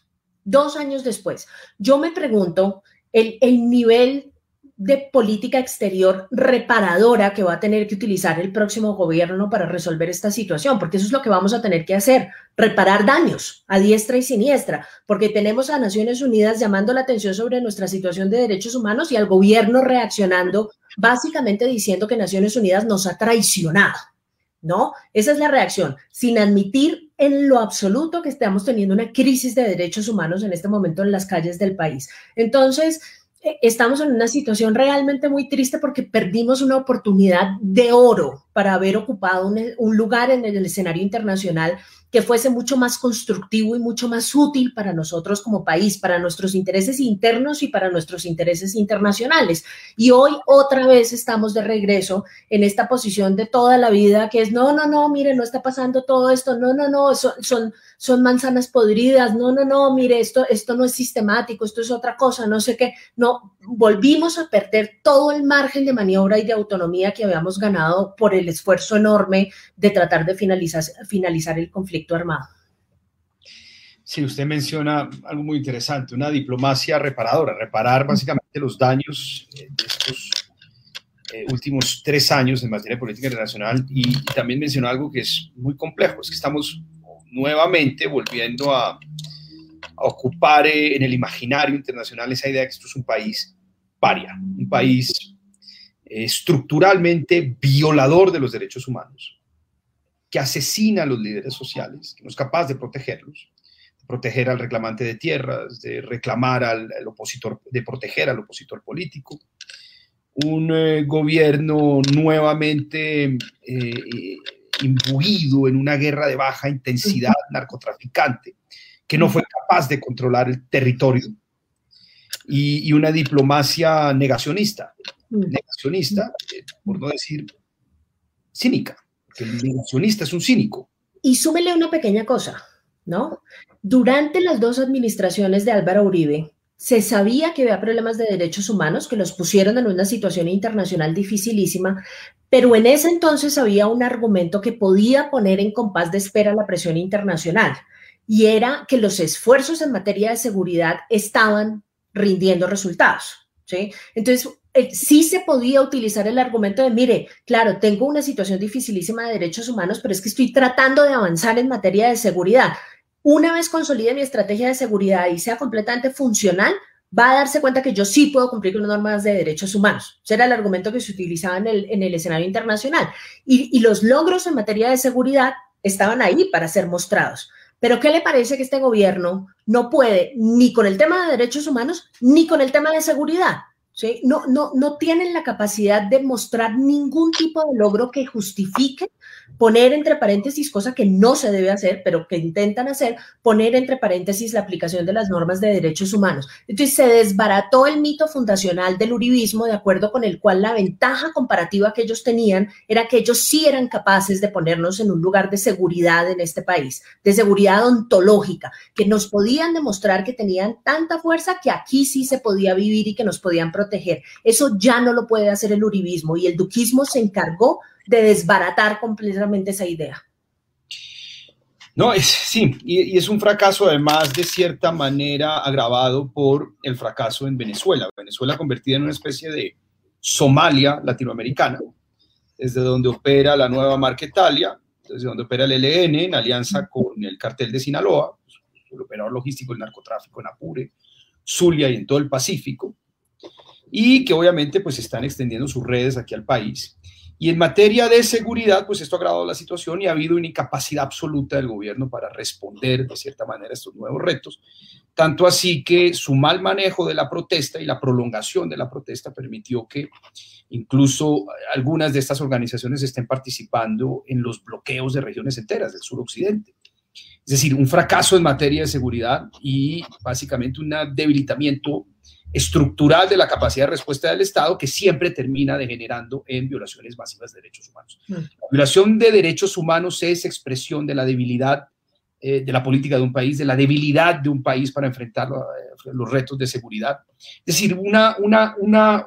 B: Dos años después. Yo me pregunto el, el nivel de política exterior reparadora que va a tener que utilizar el próximo gobierno para resolver esta situación, porque eso es lo que vamos a tener que hacer, reparar daños a diestra y siniestra, porque tenemos a Naciones Unidas llamando la atención sobre nuestra situación de derechos humanos y al gobierno reaccionando básicamente diciendo que Naciones Unidas nos ha traicionado. ¿No? Esa es la reacción, sin admitir en lo absoluto que estamos teniendo una crisis de derechos humanos en este momento en las calles del país. Entonces, eh, estamos en una situación realmente muy triste porque perdimos una oportunidad de oro para haber ocupado un, lugar en el escenario internacional que fuese mucho más constructivo y mucho más útil para nosotros como país, para nuestros intereses internos y para nuestros intereses internacionales. Y hoy otra vez estamos de regreso en esta posición de toda la vida que es, no, no, no, mire, no está pasando todo esto, no, no, no, son, son, son manzanas podridas, no, no, no, mire, esto, esto no es sistemático, esto es otra cosa, no sé qué. No, volvimos a perder todo el margen de maniobra y de autonomía que habíamos ganado por el esfuerzo enorme de tratar de finalizar, finalizar el conflicto armado.
A: Sí, usted menciona algo muy interesante, una diplomacia reparadora, reparar básicamente los daños de estos eh, últimos tres años en materia de política internacional y, también mencionó algo que es muy complejo, es que estamos nuevamente volviendo a, a ocupar eh, en el imaginario internacional esa idea de que esto es un país paria, un país eh, estructuralmente violador de los derechos humanos, que asesina a los líderes sociales, que no es capaz de protegerlos, de proteger al reclamante de tierras, de reclamar al, opositor, de proteger al opositor político. Un eh, gobierno nuevamente eh, imbuido en una guerra de baja intensidad narcotraficante, que no fue capaz de controlar el territorio y, una diplomacia negacionista. Negacionista, eh, por no decir cínica, porque el negacionista es un cínico.
B: Y súmele una pequeña cosa, ¿no? Durante las dos administraciones de Álvaro Uribe, se sabía que había problemas de derechos humanos que los pusieron en una situación internacional dificilísima, pero en ese entonces había un argumento que podía poner en compás de espera la presión internacional, y era que los esfuerzos en materia de seguridad estaban rindiendo resultados. ¿sí? Entonces, sí se podía utilizar el argumento de, mire, claro, tengo una situación dificilísima de derechos humanos, pero es que estoy tratando de avanzar en materia de seguridad. Una vez consolide mi estrategia de seguridad y sea completamente funcional, va a darse cuenta que yo sí puedo cumplir con normas de derechos humanos. Ese era el argumento que se utilizaba en el, en el escenario internacional. Y los logros en materia de seguridad estaban ahí para ser mostrados. Pero ¿qué le parece que este gobierno no puede ni con el tema de derechos humanos ni con el tema de seguridad? ¿Sí? No, no, no tienen la capacidad de mostrar ningún tipo de logro que justifique poner entre paréntesis, cosa que no se debe hacer, pero que intentan hacer, poner entre paréntesis la aplicación de las normas de derechos humanos. Entonces se desbarató el mito fundacional del uribismo, de acuerdo con el cual la ventaja comparativa que ellos tenían era que ellos sí eran capaces de ponernos en un lugar de seguridad en este país, de seguridad ontológica, que nos podían demostrar que tenían tanta fuerza que aquí sí se podía vivir y que nos podían proteger. Eso ya no lo puede hacer el uribismo y el duquismo se encargó de desbaratar completamente esa idea.
A: No, es, sí, y, es un fracaso además de cierta manera agravado por el fracaso en Venezuela. Venezuela convertida en una especie de Somalia latinoamericana, desde donde opera la nueva marca Italia, desde donde opera el ELN en alianza con el cartel de Sinaloa, el operador logístico del narcotráfico en Apure, Zulia y en todo el Pacífico, y que obviamente pues están extendiendo sus redes aquí al país y en materia de seguridad, pues esto ha agravado la situación y ha habido una incapacidad absoluta del gobierno para responder de cierta manera a estos nuevos retos. Tanto así que su mal manejo de la protesta y la prolongación de la protesta permitió que incluso algunas de estas organizaciones estén participando en los bloqueos de regiones enteras del suroccidente. Es decir, un fracaso en materia de seguridad y básicamente un debilitamiento estructural de la capacidad de respuesta del Estado que siempre termina degenerando en violaciones masivas de derechos humanos. Mm. La violación de derechos humanos es expresión de la debilidad eh, de la política de un país, de la debilidad de un país para enfrentar eh, los retos de seguridad. Es decir, una, una, una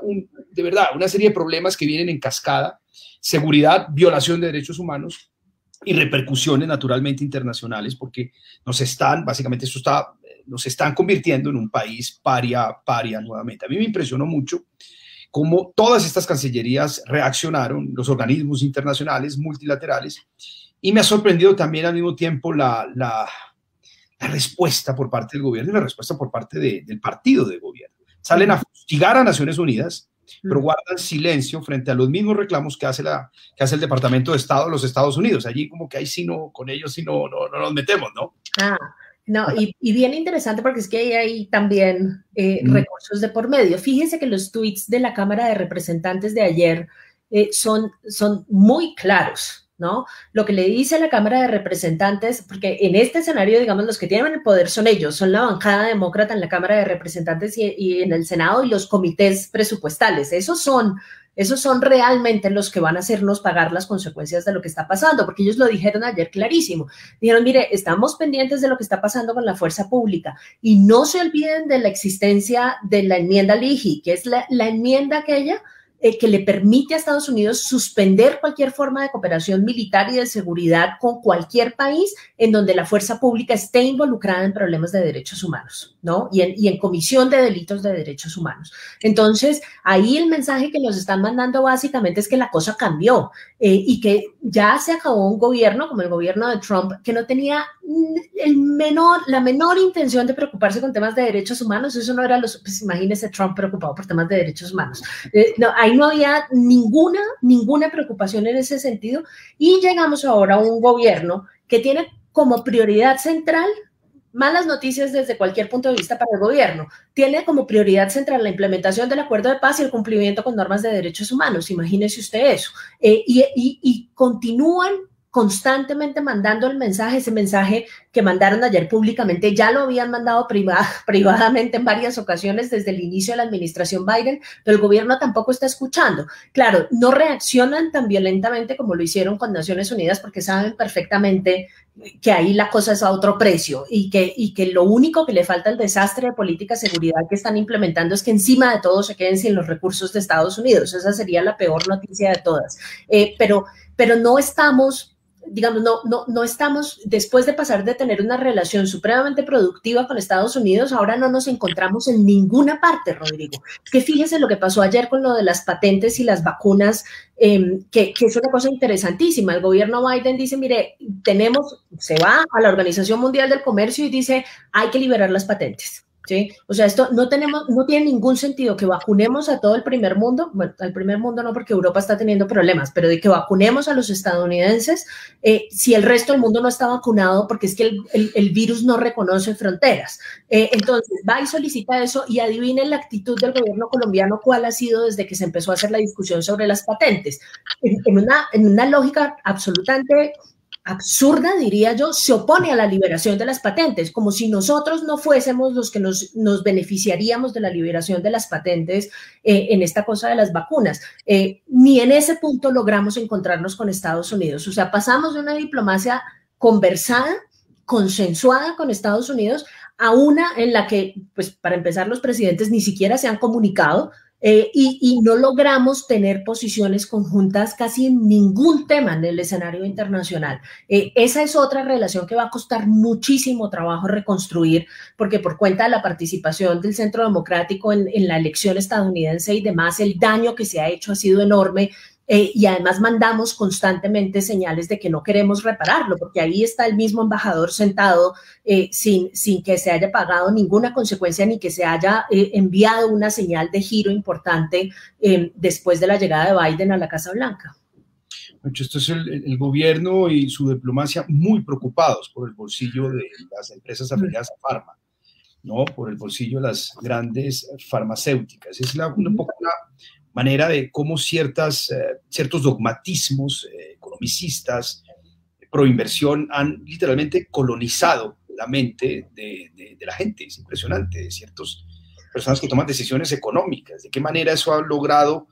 A: de verdad, una serie de problemas que vienen en cascada, seguridad, violación de derechos humanos y repercusiones naturalmente internacionales, porque nos están, básicamente esto está nos están convirtiendo en un país paria, paria nuevamente. A mí me impresionó mucho cómo todas estas cancillerías reaccionaron, los organismos internacionales, multilaterales, y me ha sorprendido también al mismo tiempo la, la, respuesta por parte del gobierno y la respuesta por parte del partido de gobierno. Salen a fustigar a Naciones Unidas, pero guardan silencio frente a los mismos reclamos que hace, la, que hace el Departamento de Estado de los Estados Unidos. Allí como que ahí sí no, con ellos sí no, no, no nos metemos, ¿no?
B: Ah, no, y, bien interesante porque es que hay ahí también eh, recursos de por medio. Fíjense que los tweets de la Cámara de Representantes de ayer eh, son, son muy claros, ¿no? Lo que le dice a la Cámara de Representantes, porque en este escenario, digamos, los que tienen el poder son ellos, son la bancada demócrata en la Cámara de Representantes y, y en el Senado y los comités presupuestales. Esos son esos son realmente los que van a hacernos pagar las consecuencias de lo que está pasando, porque ellos lo dijeron ayer clarísimo. Dijeron, mire, estamos pendientes de lo que está pasando con la fuerza pública y no se olviden de la existencia de la enmienda LIGI, que es la, la enmienda aquella eh, que le permite a Estados Unidos suspender cualquier forma de cooperación militar y de seguridad con cualquier país en donde la fuerza pública esté involucrada en problemas de derechos humanos, ¿no? Y en, y en comisión de delitos de derechos humanos. Entonces, ahí el mensaje que nos están mandando básicamente es que la cosa cambió eh, y que ya se acabó un gobierno como el gobierno de Trump que no tenía el menor, la menor intención de preocuparse con temas de derechos humanos. Eso no era los, pues imagínese Trump preocupado por temas de derechos humanos. Eh, no, hay no había ninguna, ninguna preocupación en ese sentido y llegamos ahora a un gobierno que tiene como prioridad central malas noticias desde cualquier punto de vista para el gobierno. Tiene como prioridad central la implementación del acuerdo de paz y el cumplimiento con normas de derechos humanos. Imagínese usted eso. Eh, y, continúan constantemente mandando el mensaje, ese mensaje que mandaron ayer públicamente, ya lo habían mandado privadamente en varias ocasiones desde el inicio de la administración Biden, pero el gobierno tampoco está escuchando. Claro, no reaccionan tan violentamente como lo hicieron con Naciones Unidas porque saben perfectamente que ahí la cosa es a otro precio y que, y que lo único que le falta al desastre de política de seguridad que están implementando es que encima de todo se queden sin los recursos de Estados Unidos. Esa sería la peor noticia de todas. Eh, pero, pero no estamos digamos, no, no, no estamos, después de pasar de tener una relación supremamente productiva con Estados Unidos, ahora no nos encontramos en ninguna parte, Rodrigo. que fíjese lo que pasó ayer con lo de las patentes y las vacunas, em, que, que, es una cosa interesantísima. El gobierno Biden dice, mire, tenemos, se va a la Organización Mundial del Comercio y dice, hay que liberar las patentes. ¿Sí? O sea, esto no tenemos, no tiene ningún sentido que vacunemos a todo el primer mundo, bueno, al primer mundo no porque Europa está teniendo problemas, pero de que vacunemos a los estadounidenses eh, si el resto del mundo no está vacunado porque es que el, virus no reconoce fronteras. Eh, entonces, va y solicita eso y adivinen la actitud del gobierno colombiano cuál ha sido desde que se empezó a hacer la discusión sobre las patentes. En, en una, en una lógica absolutamente absurda, diría yo, se opone a la liberación de las patentes, como si nosotros no fuésemos los que nos, beneficiaríamos de la liberación de las patentes eh, en esta cosa de las vacunas. Eh, ni en ese punto logramos encontrarnos con Estados Unidos. O sea, pasamos de una diplomacia conversada, consensuada con Estados Unidos, a una en la que, pues, para empezar, los presidentes ni siquiera se han comunicado, eh, y, no logramos tener posiciones conjuntas casi en ningún tema en el escenario internacional. Eh, esa es otra relación que va a costar muchísimo trabajo reconstruir, porque por cuenta de la participación del Centro Democrático en, en la elección estadounidense y demás, el daño que se ha hecho ha sido enorme. Eh, y además mandamos constantemente señales de que no queremos repararlo, porque ahí está el mismo embajador sentado eh, sin, sin que se haya pagado ninguna consecuencia ni que se haya eh, enviado una señal de giro importante después de la llegada de Biden a la Casa Blanca.
A: Esto es el, gobierno y su diplomacia muy preocupados por el bolsillo de las empresas afiliadas a Pharma, ¿no? por el bolsillo de las grandes farmacéuticas. Es la, un poco una manera de cómo ciertas, eh, ciertos dogmatismos eh, economicistas pro inversión han literalmente colonizado la mente de, la gente. Es impresionante, de ciertas personas que toman decisiones económicas. De qué manera eso ha logrado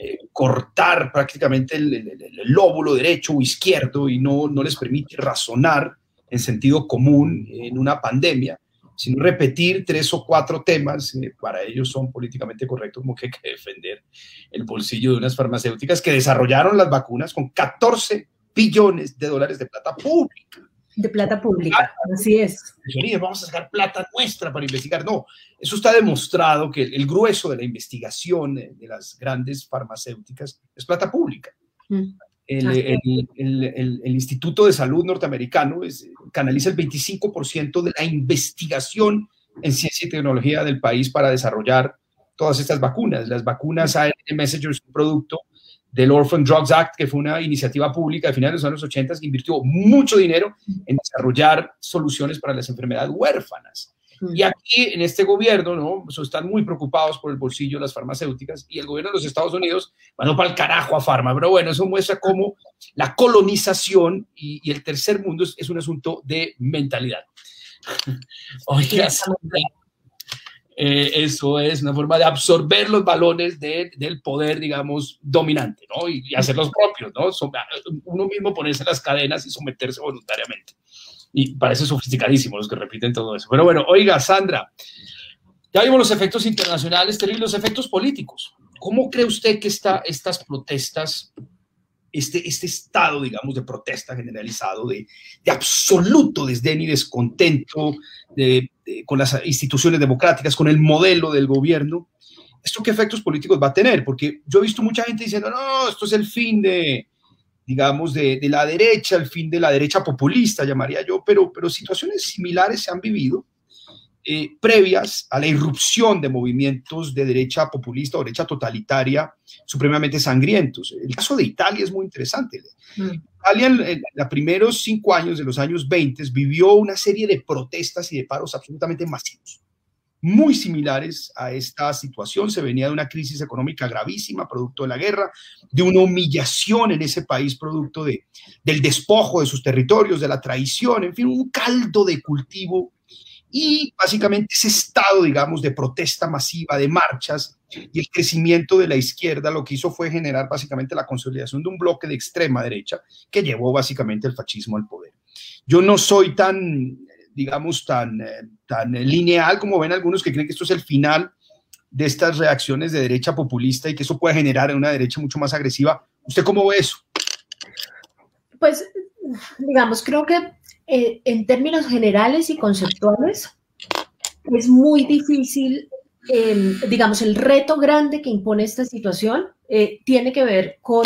A: eh, cortar prácticamente el, lóbulo derecho o izquierdo y no, no les permite razonar en sentido común en una pandemia sino repetir tres o cuatro temas, eh, para ellos son políticamente correctos, como que hay que defender el bolsillo de unas farmacéuticas que desarrollaron las vacunas con 14 billones de dólares de plata pública.
B: De plata pública, así es.
A: Vamos a sacar plata nuestra para investigar. No, eso está demostrado que el, grueso de la investigación de, las grandes farmacéuticas es plata pública. Mm. El, Instituto de Salud norteamericano canaliza el 25% de la investigación en ciencia y tecnología del país para desarrollar todas estas vacunas. Las vacunas ARN Messenger es un producto del Orphan Drugs Act, que fue una iniciativa pública de finales de los años 80 que invirtió mucho dinero en desarrollar soluciones para las enfermedades huérfanas. Y aquí, en este gobierno, ¿no? Están muy preocupados por el bolsillo de las farmacéuticas y el gobierno de los Estados Unidos mandó para el carajo a farma. Pero bueno, eso muestra cómo la colonización y, el tercer mundo es, un asunto de mentalidad. Oiga, eh, eso es una forma de absorber los balones del poder, digamos, dominante, ¿no? Y, y hacerlos propios, ¿no? Uno mismo ponerse las cadenas y someterse voluntariamente y parece sofisticadísimo los que repiten todo eso. Pero bueno, oiga, Sandra, ya vimos los efectos internacionales, y los efectos políticos. ¿Cómo cree usted que está, estas protestas, este, este estado, digamos, de protesta generalizado, de, de absoluto desdén y descontento con las instituciones democráticas, con el modelo del gobierno, ¿esto qué efectos políticos va a tener? Porque yo he visto mucha gente diciendo, no, esto es el fin de, digamos, de, la derecha, el fin de la derecha populista, llamaría yo, pero, pero situaciones similares se han vivido eh, previas a la irrupción de movimientos de derecha populista o derecha totalitaria supremamente sangrientos. El caso de Italia es muy interesante. Mm. Italia en, los primeros cinco años de los años 20 vivió una serie de protestas y de paros absolutamente masivos muy similares a esta situación. Se venía de una crisis económica gravísima, producto de la guerra, de una humillación en ese país, producto de, del despojo de sus territorios, de la traición, en fin, un caldo de cultivo y básicamente ese estado, digamos, de protesta masiva, de marchas y el crecimiento de la izquierda, lo que hizo fue generar básicamente la consolidación de un bloque de extrema derecha que llevó básicamente el fascismo al poder. Yo no soy tan digamos, tan, eh, tan lineal como ven algunos que creen que esto es el final de estas reacciones de derecha populista y que eso puede generar una derecha mucho más agresiva. ¿Usted cómo ve eso?
B: Pues, digamos, creo que eh, en términos generales y conceptuales es muy difícil, digamos, el reto grande que impone esta situación eh, tiene que ver con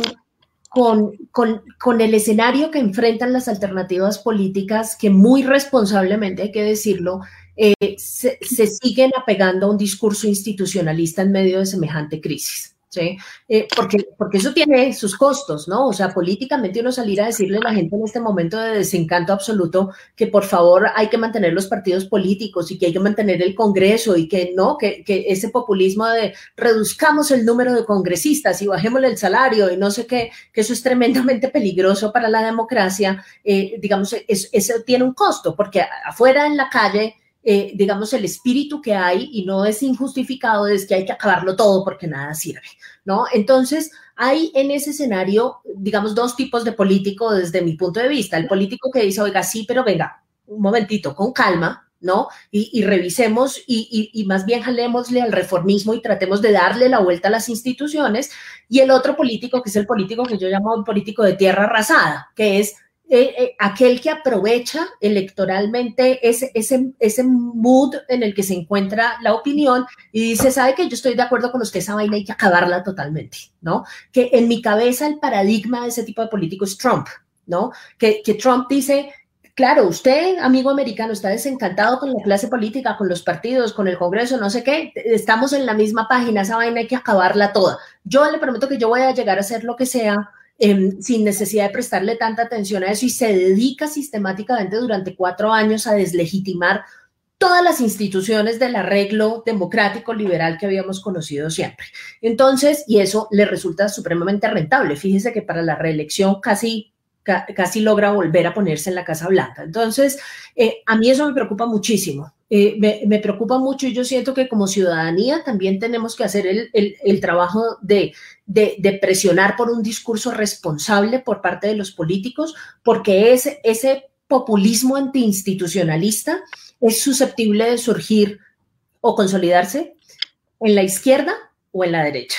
B: con, con, con, el escenario que enfrentan las alternativas políticas que muy responsablemente, hay que decirlo, se, se siguen apegando a un discurso institucionalista en medio de semejante crisis. ¿Sí? Eh, porque, porque eso tiene sus costos, ¿no? O sea, políticamente uno salir a decirle a la gente en este momento de desencanto absoluto que por favor hay que mantener los partidos políticos y que hay que mantener el Congreso y que no, que, que ese populismo de reduzcamos el número de congresistas y bajémosle el salario y no sé qué, que eso es tremendamente peligroso para la democracia, eh, digamos, eso tiene un costo, porque afuera en la calle eh, digamos, el espíritu que hay y no es injustificado, es que hay que acabarlo todo porque nada sirve, ¿no? Entonces, hay en ese escenario, digamos, dos tipos de político desde mi punto de vista. El político que dice, oiga, sí, pero venga, un momentito, con calma, ¿no? Y, revisemos y, más bien jalémosle al reformismo y tratemos de darle la vuelta a las instituciones. Y el otro político, que es el político que yo llamo un político de tierra arrasada, que es eh, eh, aquel que aprovecha electoralmente ese, ese, ese mood en el que se encuentra la opinión y dice, sabe que yo estoy de acuerdo con usted, esa vaina hay que acabarla totalmente, ¿no? Que en mi cabeza el paradigma de ese tipo de político es Trump, ¿no? Que, que Trump dice, claro, usted, amigo americano, está desencantado con la clase política, con los partidos, con el Congreso, no sé qué, estamos en la misma página, esa vaina hay que acabarla toda. Yo le prometo que yo voy a llegar a hacer lo que sea Em, sin necesidad de prestarle tanta atención a eso y se dedica sistemáticamente durante cuatro años a deslegitimar todas las instituciones del arreglo democrático liberal que habíamos conocido siempre. Entonces, y eso le resulta supremamente rentable. Fíjese que para la reelección casi casi logra volver a ponerse en la Casa Blanca. Entonces, eh, a mí eso me preocupa muchísimo. Eh, me, preocupa mucho y yo siento que como ciudadanía también tenemos que hacer el, trabajo de, de, presionar por un discurso responsable por parte de los políticos, porque ese, ese populismo antiinstitucionalista es susceptible de surgir o consolidarse en la izquierda o en la derecha.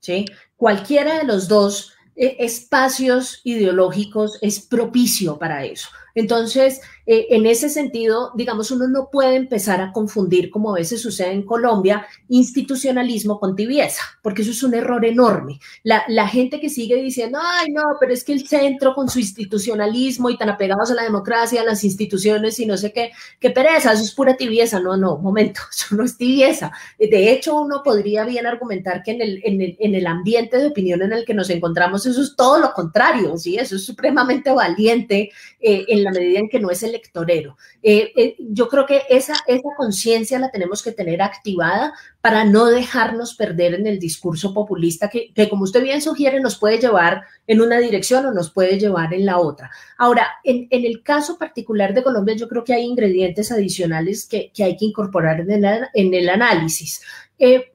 B: ¿sí? Cualquiera de los dos eh, espacios ideológicos es propicio para eso. Entonces, eh, en ese sentido, digamos, uno no puede empezar a confundir, como a veces sucede en Colombia, institucionalismo con tibieza, porque eso es un error enorme. La, la, gente que sigue diciendo, ay, no, pero es que el centro con su institucionalismo y tan apegados a la democracia, a las instituciones y no sé qué, qué pereza, eso es pura tibieza. No, no, momento, eso no es tibieza. De hecho, uno podría bien argumentar que en el, en el, en el ambiente de opinión en el que nos encontramos, eso es todo lo contrario, ¿sí? Eso es supremamente valiente eh, en la medida en que no es el electorero. Eh, eh, yo creo que esa, esa conciencia la tenemos que tener activada para no dejarnos perder en el discurso populista que, como usted bien sugiere, nos puede llevar en una dirección o nos puede llevar en la otra. Ahora, en, el caso particular de Colombia, yo creo que hay ingredientes adicionales que, hay que incorporar en el, en el análisis. Eh,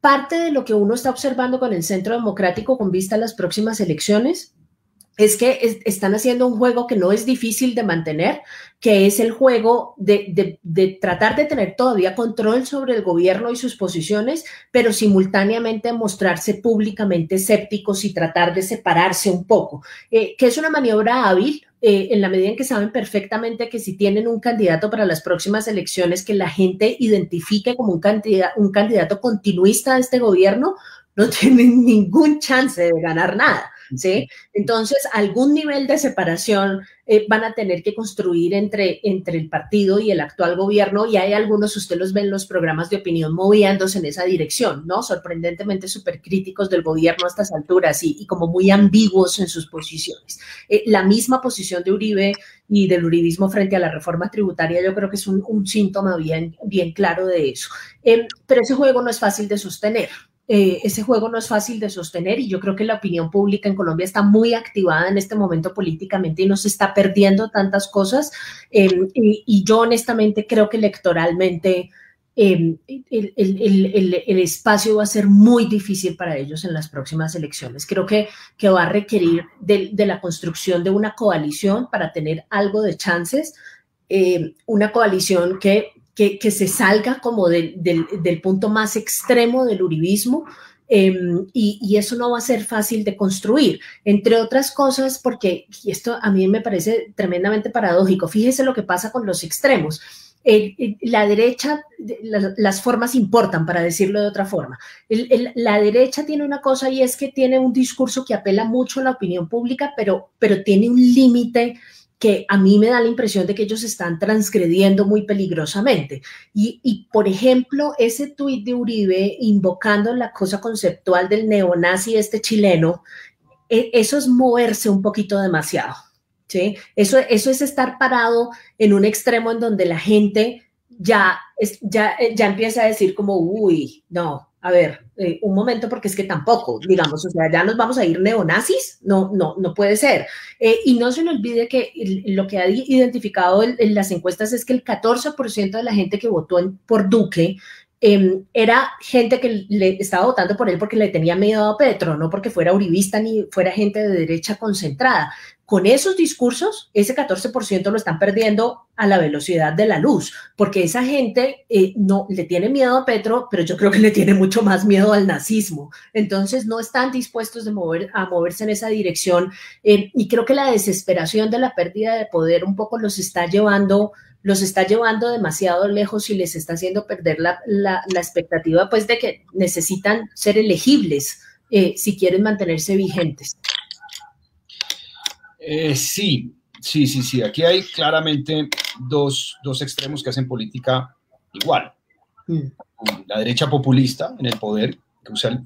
B: parte de lo que uno está observando con el Centro Democrático con vista a las próximas elecciones es que están haciendo un juego que no es difícil de mantener, que es el juego de, tratar de tener todavía control sobre el gobierno y sus posiciones, pero simultáneamente mostrarse públicamente escépticos y tratar de separarse un poco, eh, que es una maniobra hábil. Eh, en la medida en que saben perfectamente que si tienen un candidato para las próximas elecciones que la gente identifique como un un candidato continuista de este gobierno, no tienen ningún chance de ganar nada. ¿Sí? Entonces, algún nivel de separación eh, van a tener que construir entre, entre el partido y el actual gobierno y hay algunos, usted los ven en los programas de opinión moviéndose en esa dirección, ¿no? Sorprendentemente súper críticos del gobierno a estas alturas y, como muy ambiguos en sus posiciones. Eh, la misma posición de Uribe y del uribismo frente a la reforma tributaria, yo creo que es un, síntoma bien, bien claro de eso. Eh, pero ese juego no es fácil de sostener. Eh, ese juego no es fácil de sostener y yo creo que la opinión pública en Colombia está muy activada en este momento políticamente y no se está perdiendo tantas cosas. Em, y, yo honestamente creo que electoralmente em, el, espacio va a ser muy difícil para ellos en las próximas elecciones. Creo que, que va a requerir de, la construcción de una coalición para tener algo de chances. Em, una coalición que que, se salga como del, punto más extremo del uribismo. Em, y, eso no va a ser fácil de construir, entre otras cosas, porque esto a mí me parece tremendamente paradójico. Fíjese lo que pasa con los extremos. la derecha, las formas importan, para decirlo de otra forma. la derecha tiene una cosa y es que tiene un discurso que apela mucho a la opinión pública, pero, pero tiene un límite que a mí me da la impresión de que ellos están transgrediendo muy peligrosamente. Y, por ejemplo, ese tuit de Uribe invocando la cosa conceptual del neonazi este chileno, e, eso es moverse un poquito demasiado. ¿sí? Eso, eso es estar parado en un extremo en donde la gente ya, ya, ya empieza a decir como, uy, no, a ver, eh, un momento, porque es que tampoco, digamos, o sea, ya nos vamos a ir neonazis, no, no, no puede ser. Eh, y no se le olvide que lo que ha identificado en, las encuestas es que el 14% de la gente que votó por Duque em, era gente que le estaba votando por él porque le tenía miedo a Petro, no porque fuera uribista ni fuera gente de derecha concentrada con esos discursos, ese 14% lo están perdiendo a la velocidad de la luz, porque esa gente eh, no le tiene miedo a Petro, pero yo creo que le tiene mucho más miedo al nazismo. Entonces no están dispuestos de mover, a moverse en esa dirección eh, y creo que la desesperación de la pérdida de poder un poco los está llevando los está llevando demasiado lejos y les está haciendo perder la, la, expectativa pues de que necesitan ser elegibles eh, si quieren mantenerse vigentes.
A: Eh, sí, sí, sí, sí. Aquí hay claramente dos, extremos que hacen política igual. Mm. La derecha populista en el poder, que usa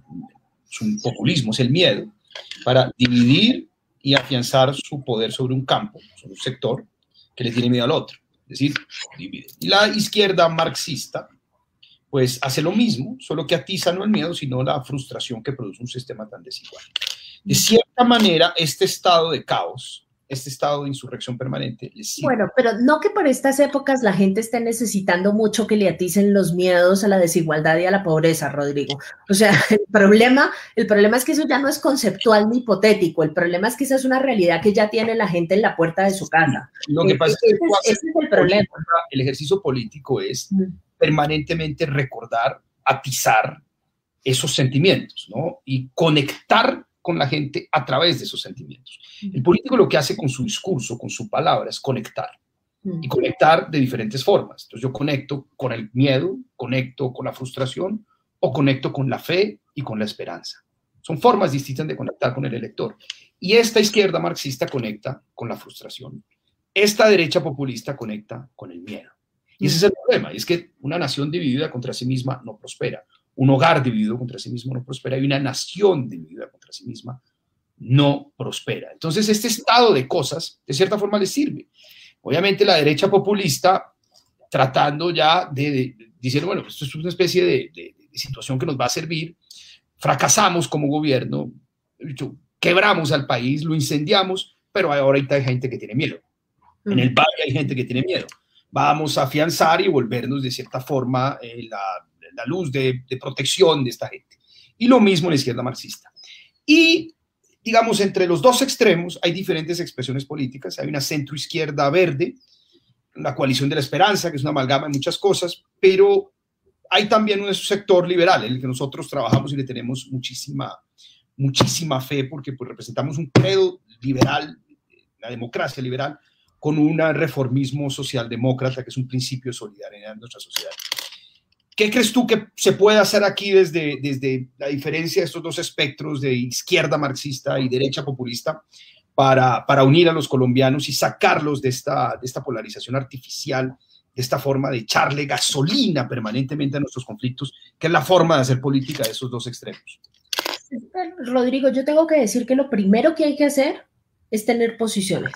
A: es un populismo, es el miedo, para dividir y afianzar su poder sobre un campo, sobre un sector que le tiene miedo al otro. Es decir, divide. Y la izquierda marxista, pues hace lo mismo, solo que atiza no el miedo, sino la frustración que produce un sistema tan desigual. De cierta manera, este estado de caos, este estado de insurrección permanente.
B: Bueno, pero no que por estas épocas la gente esté necesitando mucho que le aticen los miedos a la desigualdad y a la pobreza, Rodrigo. O sea, el problema, el problema es que eso ya no es conceptual ni hipotético. El problema es que esa es una realidad que ya tiene la gente en la puerta de su casa.
A: Lo que pasa es que ese, es el problema. El ejercicio político es permanentemente recordar, atizar esos sentimientos, ¿no? Y conectar con la gente a través de esos sentimientos. El político lo que hace con su discurso, con su palabra, es conectar. Y conectar de diferentes formas. Entonces yo conecto con el miedo, conecto con la frustración o conecto con la fe y con la esperanza. Son formas distintas de conectar con el elector. Y esta izquierda marxista conecta con la frustración. Esta derecha populista conecta con el miedo. Y ese es el problema, y es que una nación dividida contra sí misma no prospera un hogar dividido contra sí mismo no prospera y una nación dividida contra sí misma no prospera. Entonces, este estado de cosas, de cierta forma, les sirve. Obviamente, la derecha populista, tratando ya de, decir, bueno, esto es una especie de, situación que nos va a servir, fracasamos como gobierno, quebramos al país, lo incendiamos, pero ahora hay gente que tiene miedo. En el valle hay gente que tiene miedo. Vamos a afianzar y volvernos de cierta forma eh, la la luz de, protección de esta gente. Y lo mismo en la izquierda marxista. Y, digamos, entre los dos extremos hay diferentes expresiones políticas. Hay una centro-izquierda verde, la coalición de la esperanza, que es una amalgama de muchas cosas, pero hay también un sector liberal en el que nosotros trabajamos y le tenemos muchísima, muchísima fe porque pues, representamos un credo liberal, la democracia liberal, con un reformismo socialdemócrata, que es un principio de solidaridad en nuestra sociedad. ¿Qué crees tú que se puede hacer aquí desde, desde la diferencia de estos dos espectros de izquierda marxista y derecha populista para, para unir a los colombianos y sacarlos de esta, de esta polarización artificial, de esta forma de echarle gasolina permanentemente a nuestros conflictos, que es la forma de hacer política de esos dos extremos?
B: Rodrigo, yo tengo que decir que lo primero que hay que hacer es tener posiciones.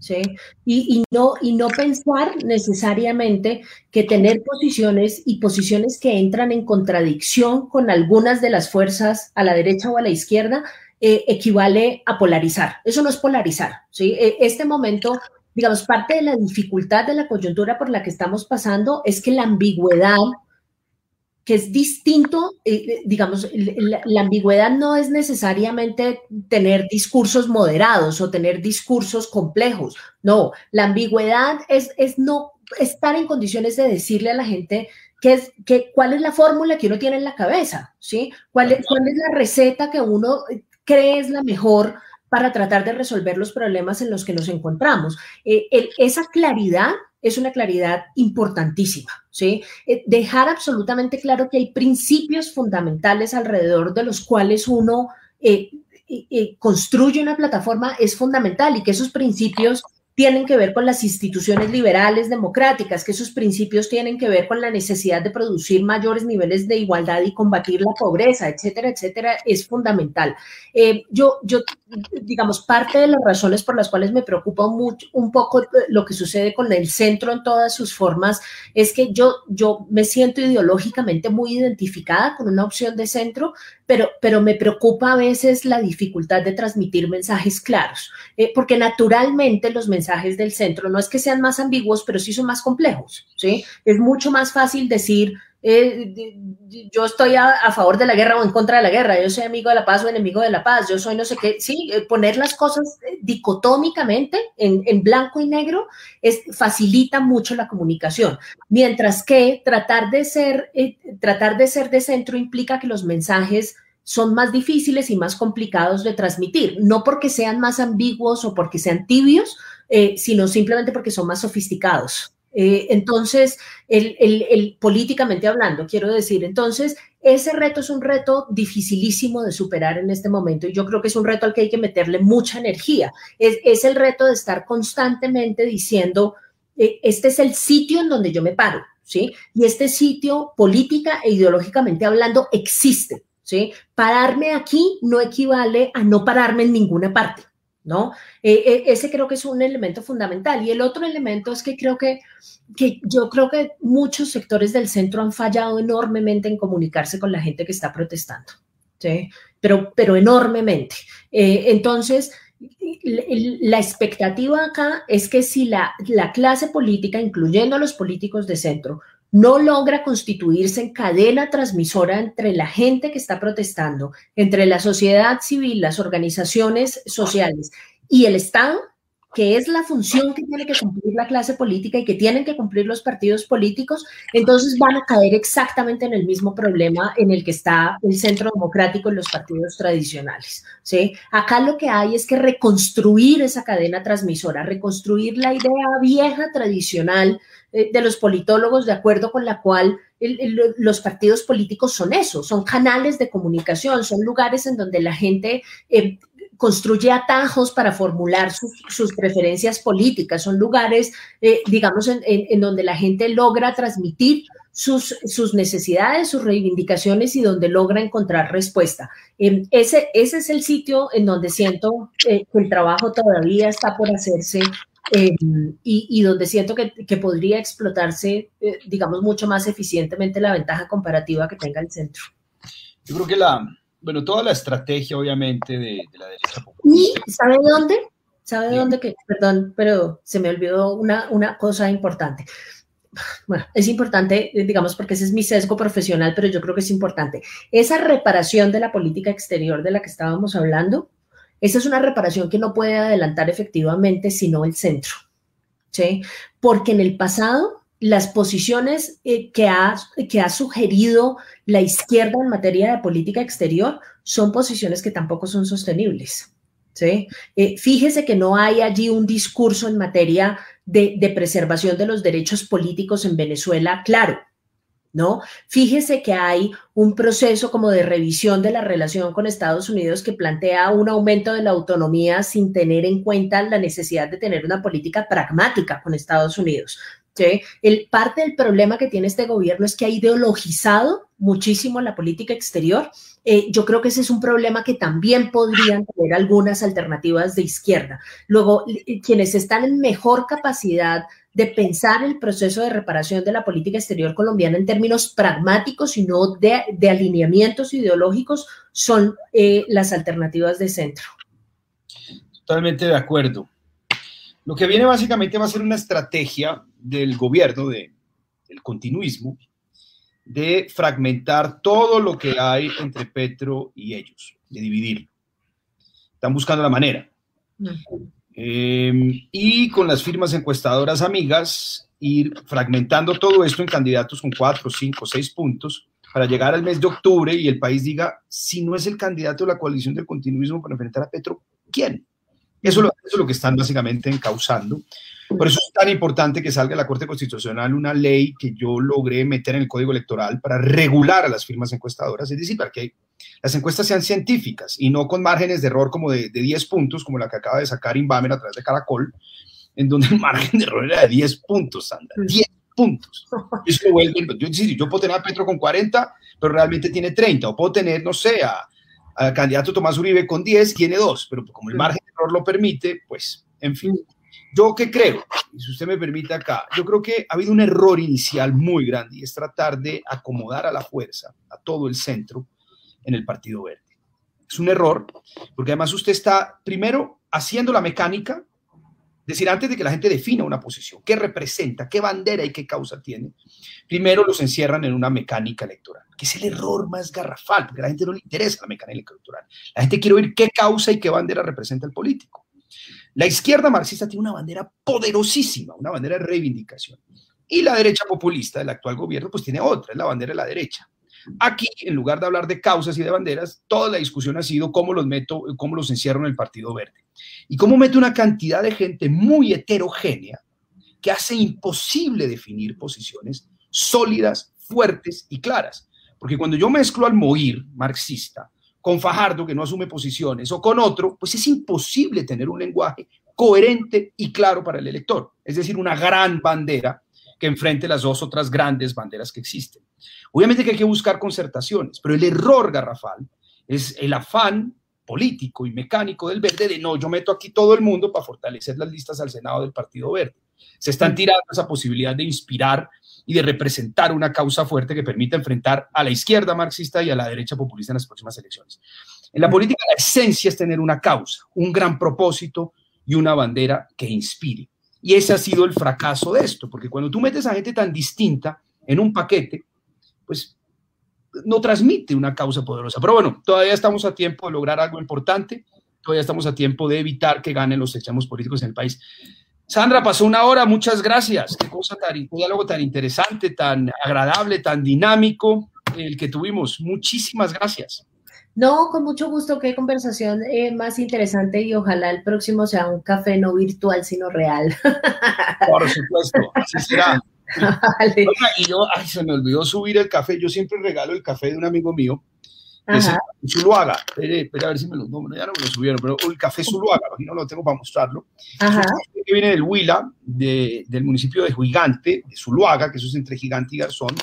B: ¿Sí? Y, no, y no pensar necesariamente que tener posiciones y posiciones que entran en contradicción con algunas de las fuerzas a la derecha o a la izquierda eh, equivale a polarizar. Eso no es polarizar, ¿sí? E, este momento, digamos, parte de la dificultad de la coyuntura por la que estamos pasando es que la ambigüedad que es distinto, eh, eh, digamos, la, ambigüedad no es necesariamente tener discursos moderados o tener discursos complejos, no, la ambigüedad es, es no estar en condiciones de decirle a la gente qué es, que, cuál es la fórmula que uno tiene en la cabeza, ¿sí? ¿Cuál es, cuál es la receta que uno cree es la mejor para tratar de resolver los problemas en los que nos encontramos. Eh, esa claridad es una claridad importantísima, ¿sí? Eh, dejar absolutamente claro que hay principios fundamentales alrededor de los cuales uno eh, construye una plataforma es fundamental y que esos principios tienen que ver con las instituciones liberales democráticas, que esos principios tienen que ver con la necesidad de producir mayores niveles de igualdad y combatir la pobreza, etcétera, etcétera, es fundamental. Eh, yo, yo, digamos, parte de las razones por las cuales me preocupa mucho, un poco lo que sucede con el centro en todas sus formas es que yo, yo me siento ideológicamente muy identificada con una opción de centro, pero, pero me preocupa a veces la dificultad de transmitir mensajes claros, eh, porque naturalmente los mensajes del centro no es que sean más ambiguos, pero sí son más complejos, ¿sí? Es mucho más fácil decir, eh, yo estoy a, favor de la guerra o en contra de la guerra, yo soy amigo de la paz o enemigo de la paz, yo soy no sé qué, sí, eh, poner las cosas dicotómicamente en, blanco y negro es, facilita mucho la comunicación, mientras que tratar de ser, tratar de ser de centro implica que los mensajes son más difíciles y más complicados de transmitir, no porque sean más ambiguos o porque sean tibios, eh, sino simplemente porque son más sofisticados. Eh, entonces, el, políticamente hablando, quiero decir, entonces, ese reto es un reto dificilísimo de superar en este momento y yo creo que es un reto al que hay que meterle mucha energía. Es, el reto de estar constantemente diciendo, eh, este es el sitio en donde yo me paro, ¿sí? Y este sitio, política e ideológicamente hablando, existe. ¿sí? Pararme aquí no equivale a no pararme en ninguna parte, ¿no? E, e, ese creo que es un elemento fundamental. Y el otro elemento es que creo que, que yo creo que muchos sectores del centro han fallado enormemente en comunicarse con la gente que está protestando, ¿sí? Pero, pero enormemente. Eh, entonces, la expectativa acá es que si la, la clase política, incluyendo a los políticos de centro, no logra constituirse en cadena transmisora entre la gente que está protestando, entre la sociedad civil, las organizaciones sociales y el Estado, que es la función que tiene que cumplir la clase política y que tienen que cumplir los partidos políticos, entonces van a caer exactamente en el mismo problema en el que está el centro democrático y los partidos tradicionales. ¿sí? Acá lo que hay es que reconstruir esa cadena transmisora, reconstruir la idea vieja tradicional eh, de los politólogos de acuerdo con la cual los partidos políticos son eso, son canales de comunicación, son lugares en donde la gente eh, construye atajos para formular sus, preferencias políticas, son lugares, eh, digamos, en, donde la gente logra transmitir sus, sus, necesidades, sus reivindicaciones y donde logra encontrar respuesta. ese, ese es el sitio en donde siento que el trabajo todavía está por hacerse eh, y, donde siento que, podría explotarse, eh, digamos, mucho más eficientemente la ventaja comparativa que tenga el centro.
A: Yo creo que la, bueno, toda la estrategia, obviamente, de, la derecha
B: ¿Y sabe dónde? ¿Sabe dónde? Que, perdón, pero se me olvidó una, una cosa importante. Bueno, es importante, digamos, porque ese es mi sesgo profesional, pero yo creo que es importante. Esa reparación de la política exterior de la que estábamos hablando, esa es una reparación que no puede adelantar efectivamente sino el centro, ¿sí? Porque en el pasado las posiciones eh, que, ha, que ha sugerido la izquierda en materia de política exterior son posiciones que tampoco son sostenibles. ¿sí? Eh, fíjese que no hay allí un discurso en materia de, de preservación de los derechos políticos en Venezuela claro. ¿no? Fíjese que hay un proceso como de revisión de la relación con Estados Unidos que plantea un aumento de la autonomía sin tener en cuenta la necesidad de tener una política pragmática con Estados Unidos. El, parte del problema que tiene este gobierno es que ha ideologizado muchísimo la política exterior. Eh, yo creo que ese es un problema que también podrían tener algunas alternativas de izquierda. Luego, quienes están en mejor capacidad de pensar el proceso de reparación de la política exterior colombiana en términos pragmáticos y no de, alineamientos ideológicos son eh, las alternativas de centro.
A: Totalmente de acuerdo. Lo que viene básicamente va a ser una estrategia del gobierno, de, del continuismo, de fragmentar todo lo que hay entre Petro y ellos, de dividirlo. Están buscando la manera. Em, y con las firmas encuestadoras amigas, ir fragmentando todo esto en candidatos con cuatro, cinco, seis puntos para llegar al mes de octubre y el país diga, si no es el candidato de la coalición del continuismo para enfrentar a Petro, ¿quién? Eso, eso es lo que están básicamente encauzando. Por eso es tan importante que salga la Corte Constitucional una ley que yo logré meter en el Código Electoral para regular a las firmas encuestadoras, es decir, para que las encuestas sean científicas y no con márgenes de error como de, de 10 puntos, como la que acaba de sacar Inbamer a través de Caracol, en donde el margen de error era de 10 puntos, Sandra. 10 puntos. Eso vuelve, yo, yo puedo tener a Petro con 40, pero realmente tiene 30. O puedo tener, no sé, al candidato Tomás Uribe con 10, tiene 2. Pero como el margen de error lo permite, pues, en fin. Yo qué creo, y si usted me permite acá, yo creo que ha habido un error inicial muy grande y es tratar de acomodar a la fuerza, a todo el centro, en el Partido Verde. Es un error, porque además usted está primero haciendo la mecánica, decir, antes de que la gente defina una posición, qué representa, qué bandera y qué causa tiene, primero los encierran en una mecánica electoral, que es el error más garrafal, porque a la gente no le interesa la mecánica electoral. La gente quiere oír qué causa y qué bandera representa el político. La izquierda marxista tiene una bandera poderosísima, una bandera de reivindicación. Y la derecha populista del actual gobierno, pues tiene otra, es la bandera de la derecha. Aquí, en lugar de hablar de causas y de banderas, toda la discusión ha sido cómo los meto, cómo los encierro en el Partido Verde. Y cómo meto una cantidad de gente muy heterogénea que hace imposible definir posiciones sólidas, fuertes y claras. Porque cuando yo mezclo al Moir marxista con Fajardo, que no asume posiciones, o con otro, pues es imposible tener un lenguaje coherente y claro para el elector. Es decir, una gran bandera que enfrente las dos otras grandes banderas que existen. Obviamente que hay que buscar concertaciones, pero el error garrafal es el afán político y mecánico del verde de no, yo meto aquí todo el mundo para fortalecer las listas al Senado del Partido Verde. Se están tirando esa posibilidad de inspirar y de representar una causa fuerte que permita enfrentar a la izquierda marxista y a la derecha populista en las próximas elecciones. En la política la esencia es tener una causa, un gran propósito y una bandera que inspire. Y ese ha sido el fracaso de esto, porque cuando tú metes a gente tan distinta en un paquete, pues no transmite una causa poderosa. Pero bueno, todavía estamos a tiempo de lograr algo importante, todavía estamos a tiempo de evitar que ganen los extremos políticos en el país. Sandra, pasó una hora, muchas gracias. Qué cosa tan, un diálogo tan interesante, tan agradable, tan dinámico el que tuvimos. Muchísimas gracias.
B: No, con mucho gusto, qué conversación eh, más interesante y ojalá el próximo sea un café no virtual, sino real.
A: Por supuesto, así será. y yo, ay, se me olvidó subir el café. Yo siempre regalo el café de un amigo mío, Zuluaga. Espera, a ver si me lo ya no me lo subieron, pero el café Zuluaga, aquí no lo tengo para mostrarlo. Ajá. que viene del Huila, del municipio de Gigante, de Zuluaga, que eso es entre Gigante y Garzón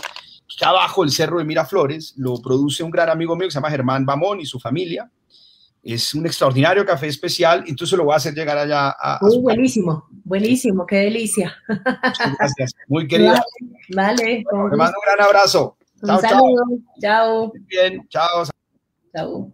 A: que abajo el cerro de Miraflores, lo produce un gran amigo mío que se llama Germán Bamón y su familia. Es un extraordinario café especial, entonces lo voy a hacer llegar allá a...
B: buenísimo, buenísimo, qué delicia.
A: Muchas gracias, muy querida.
B: Vale.
A: Bueno, mando un gran abrazo.
B: Un saludo, chao.
A: Bien, chao.
B: Chao.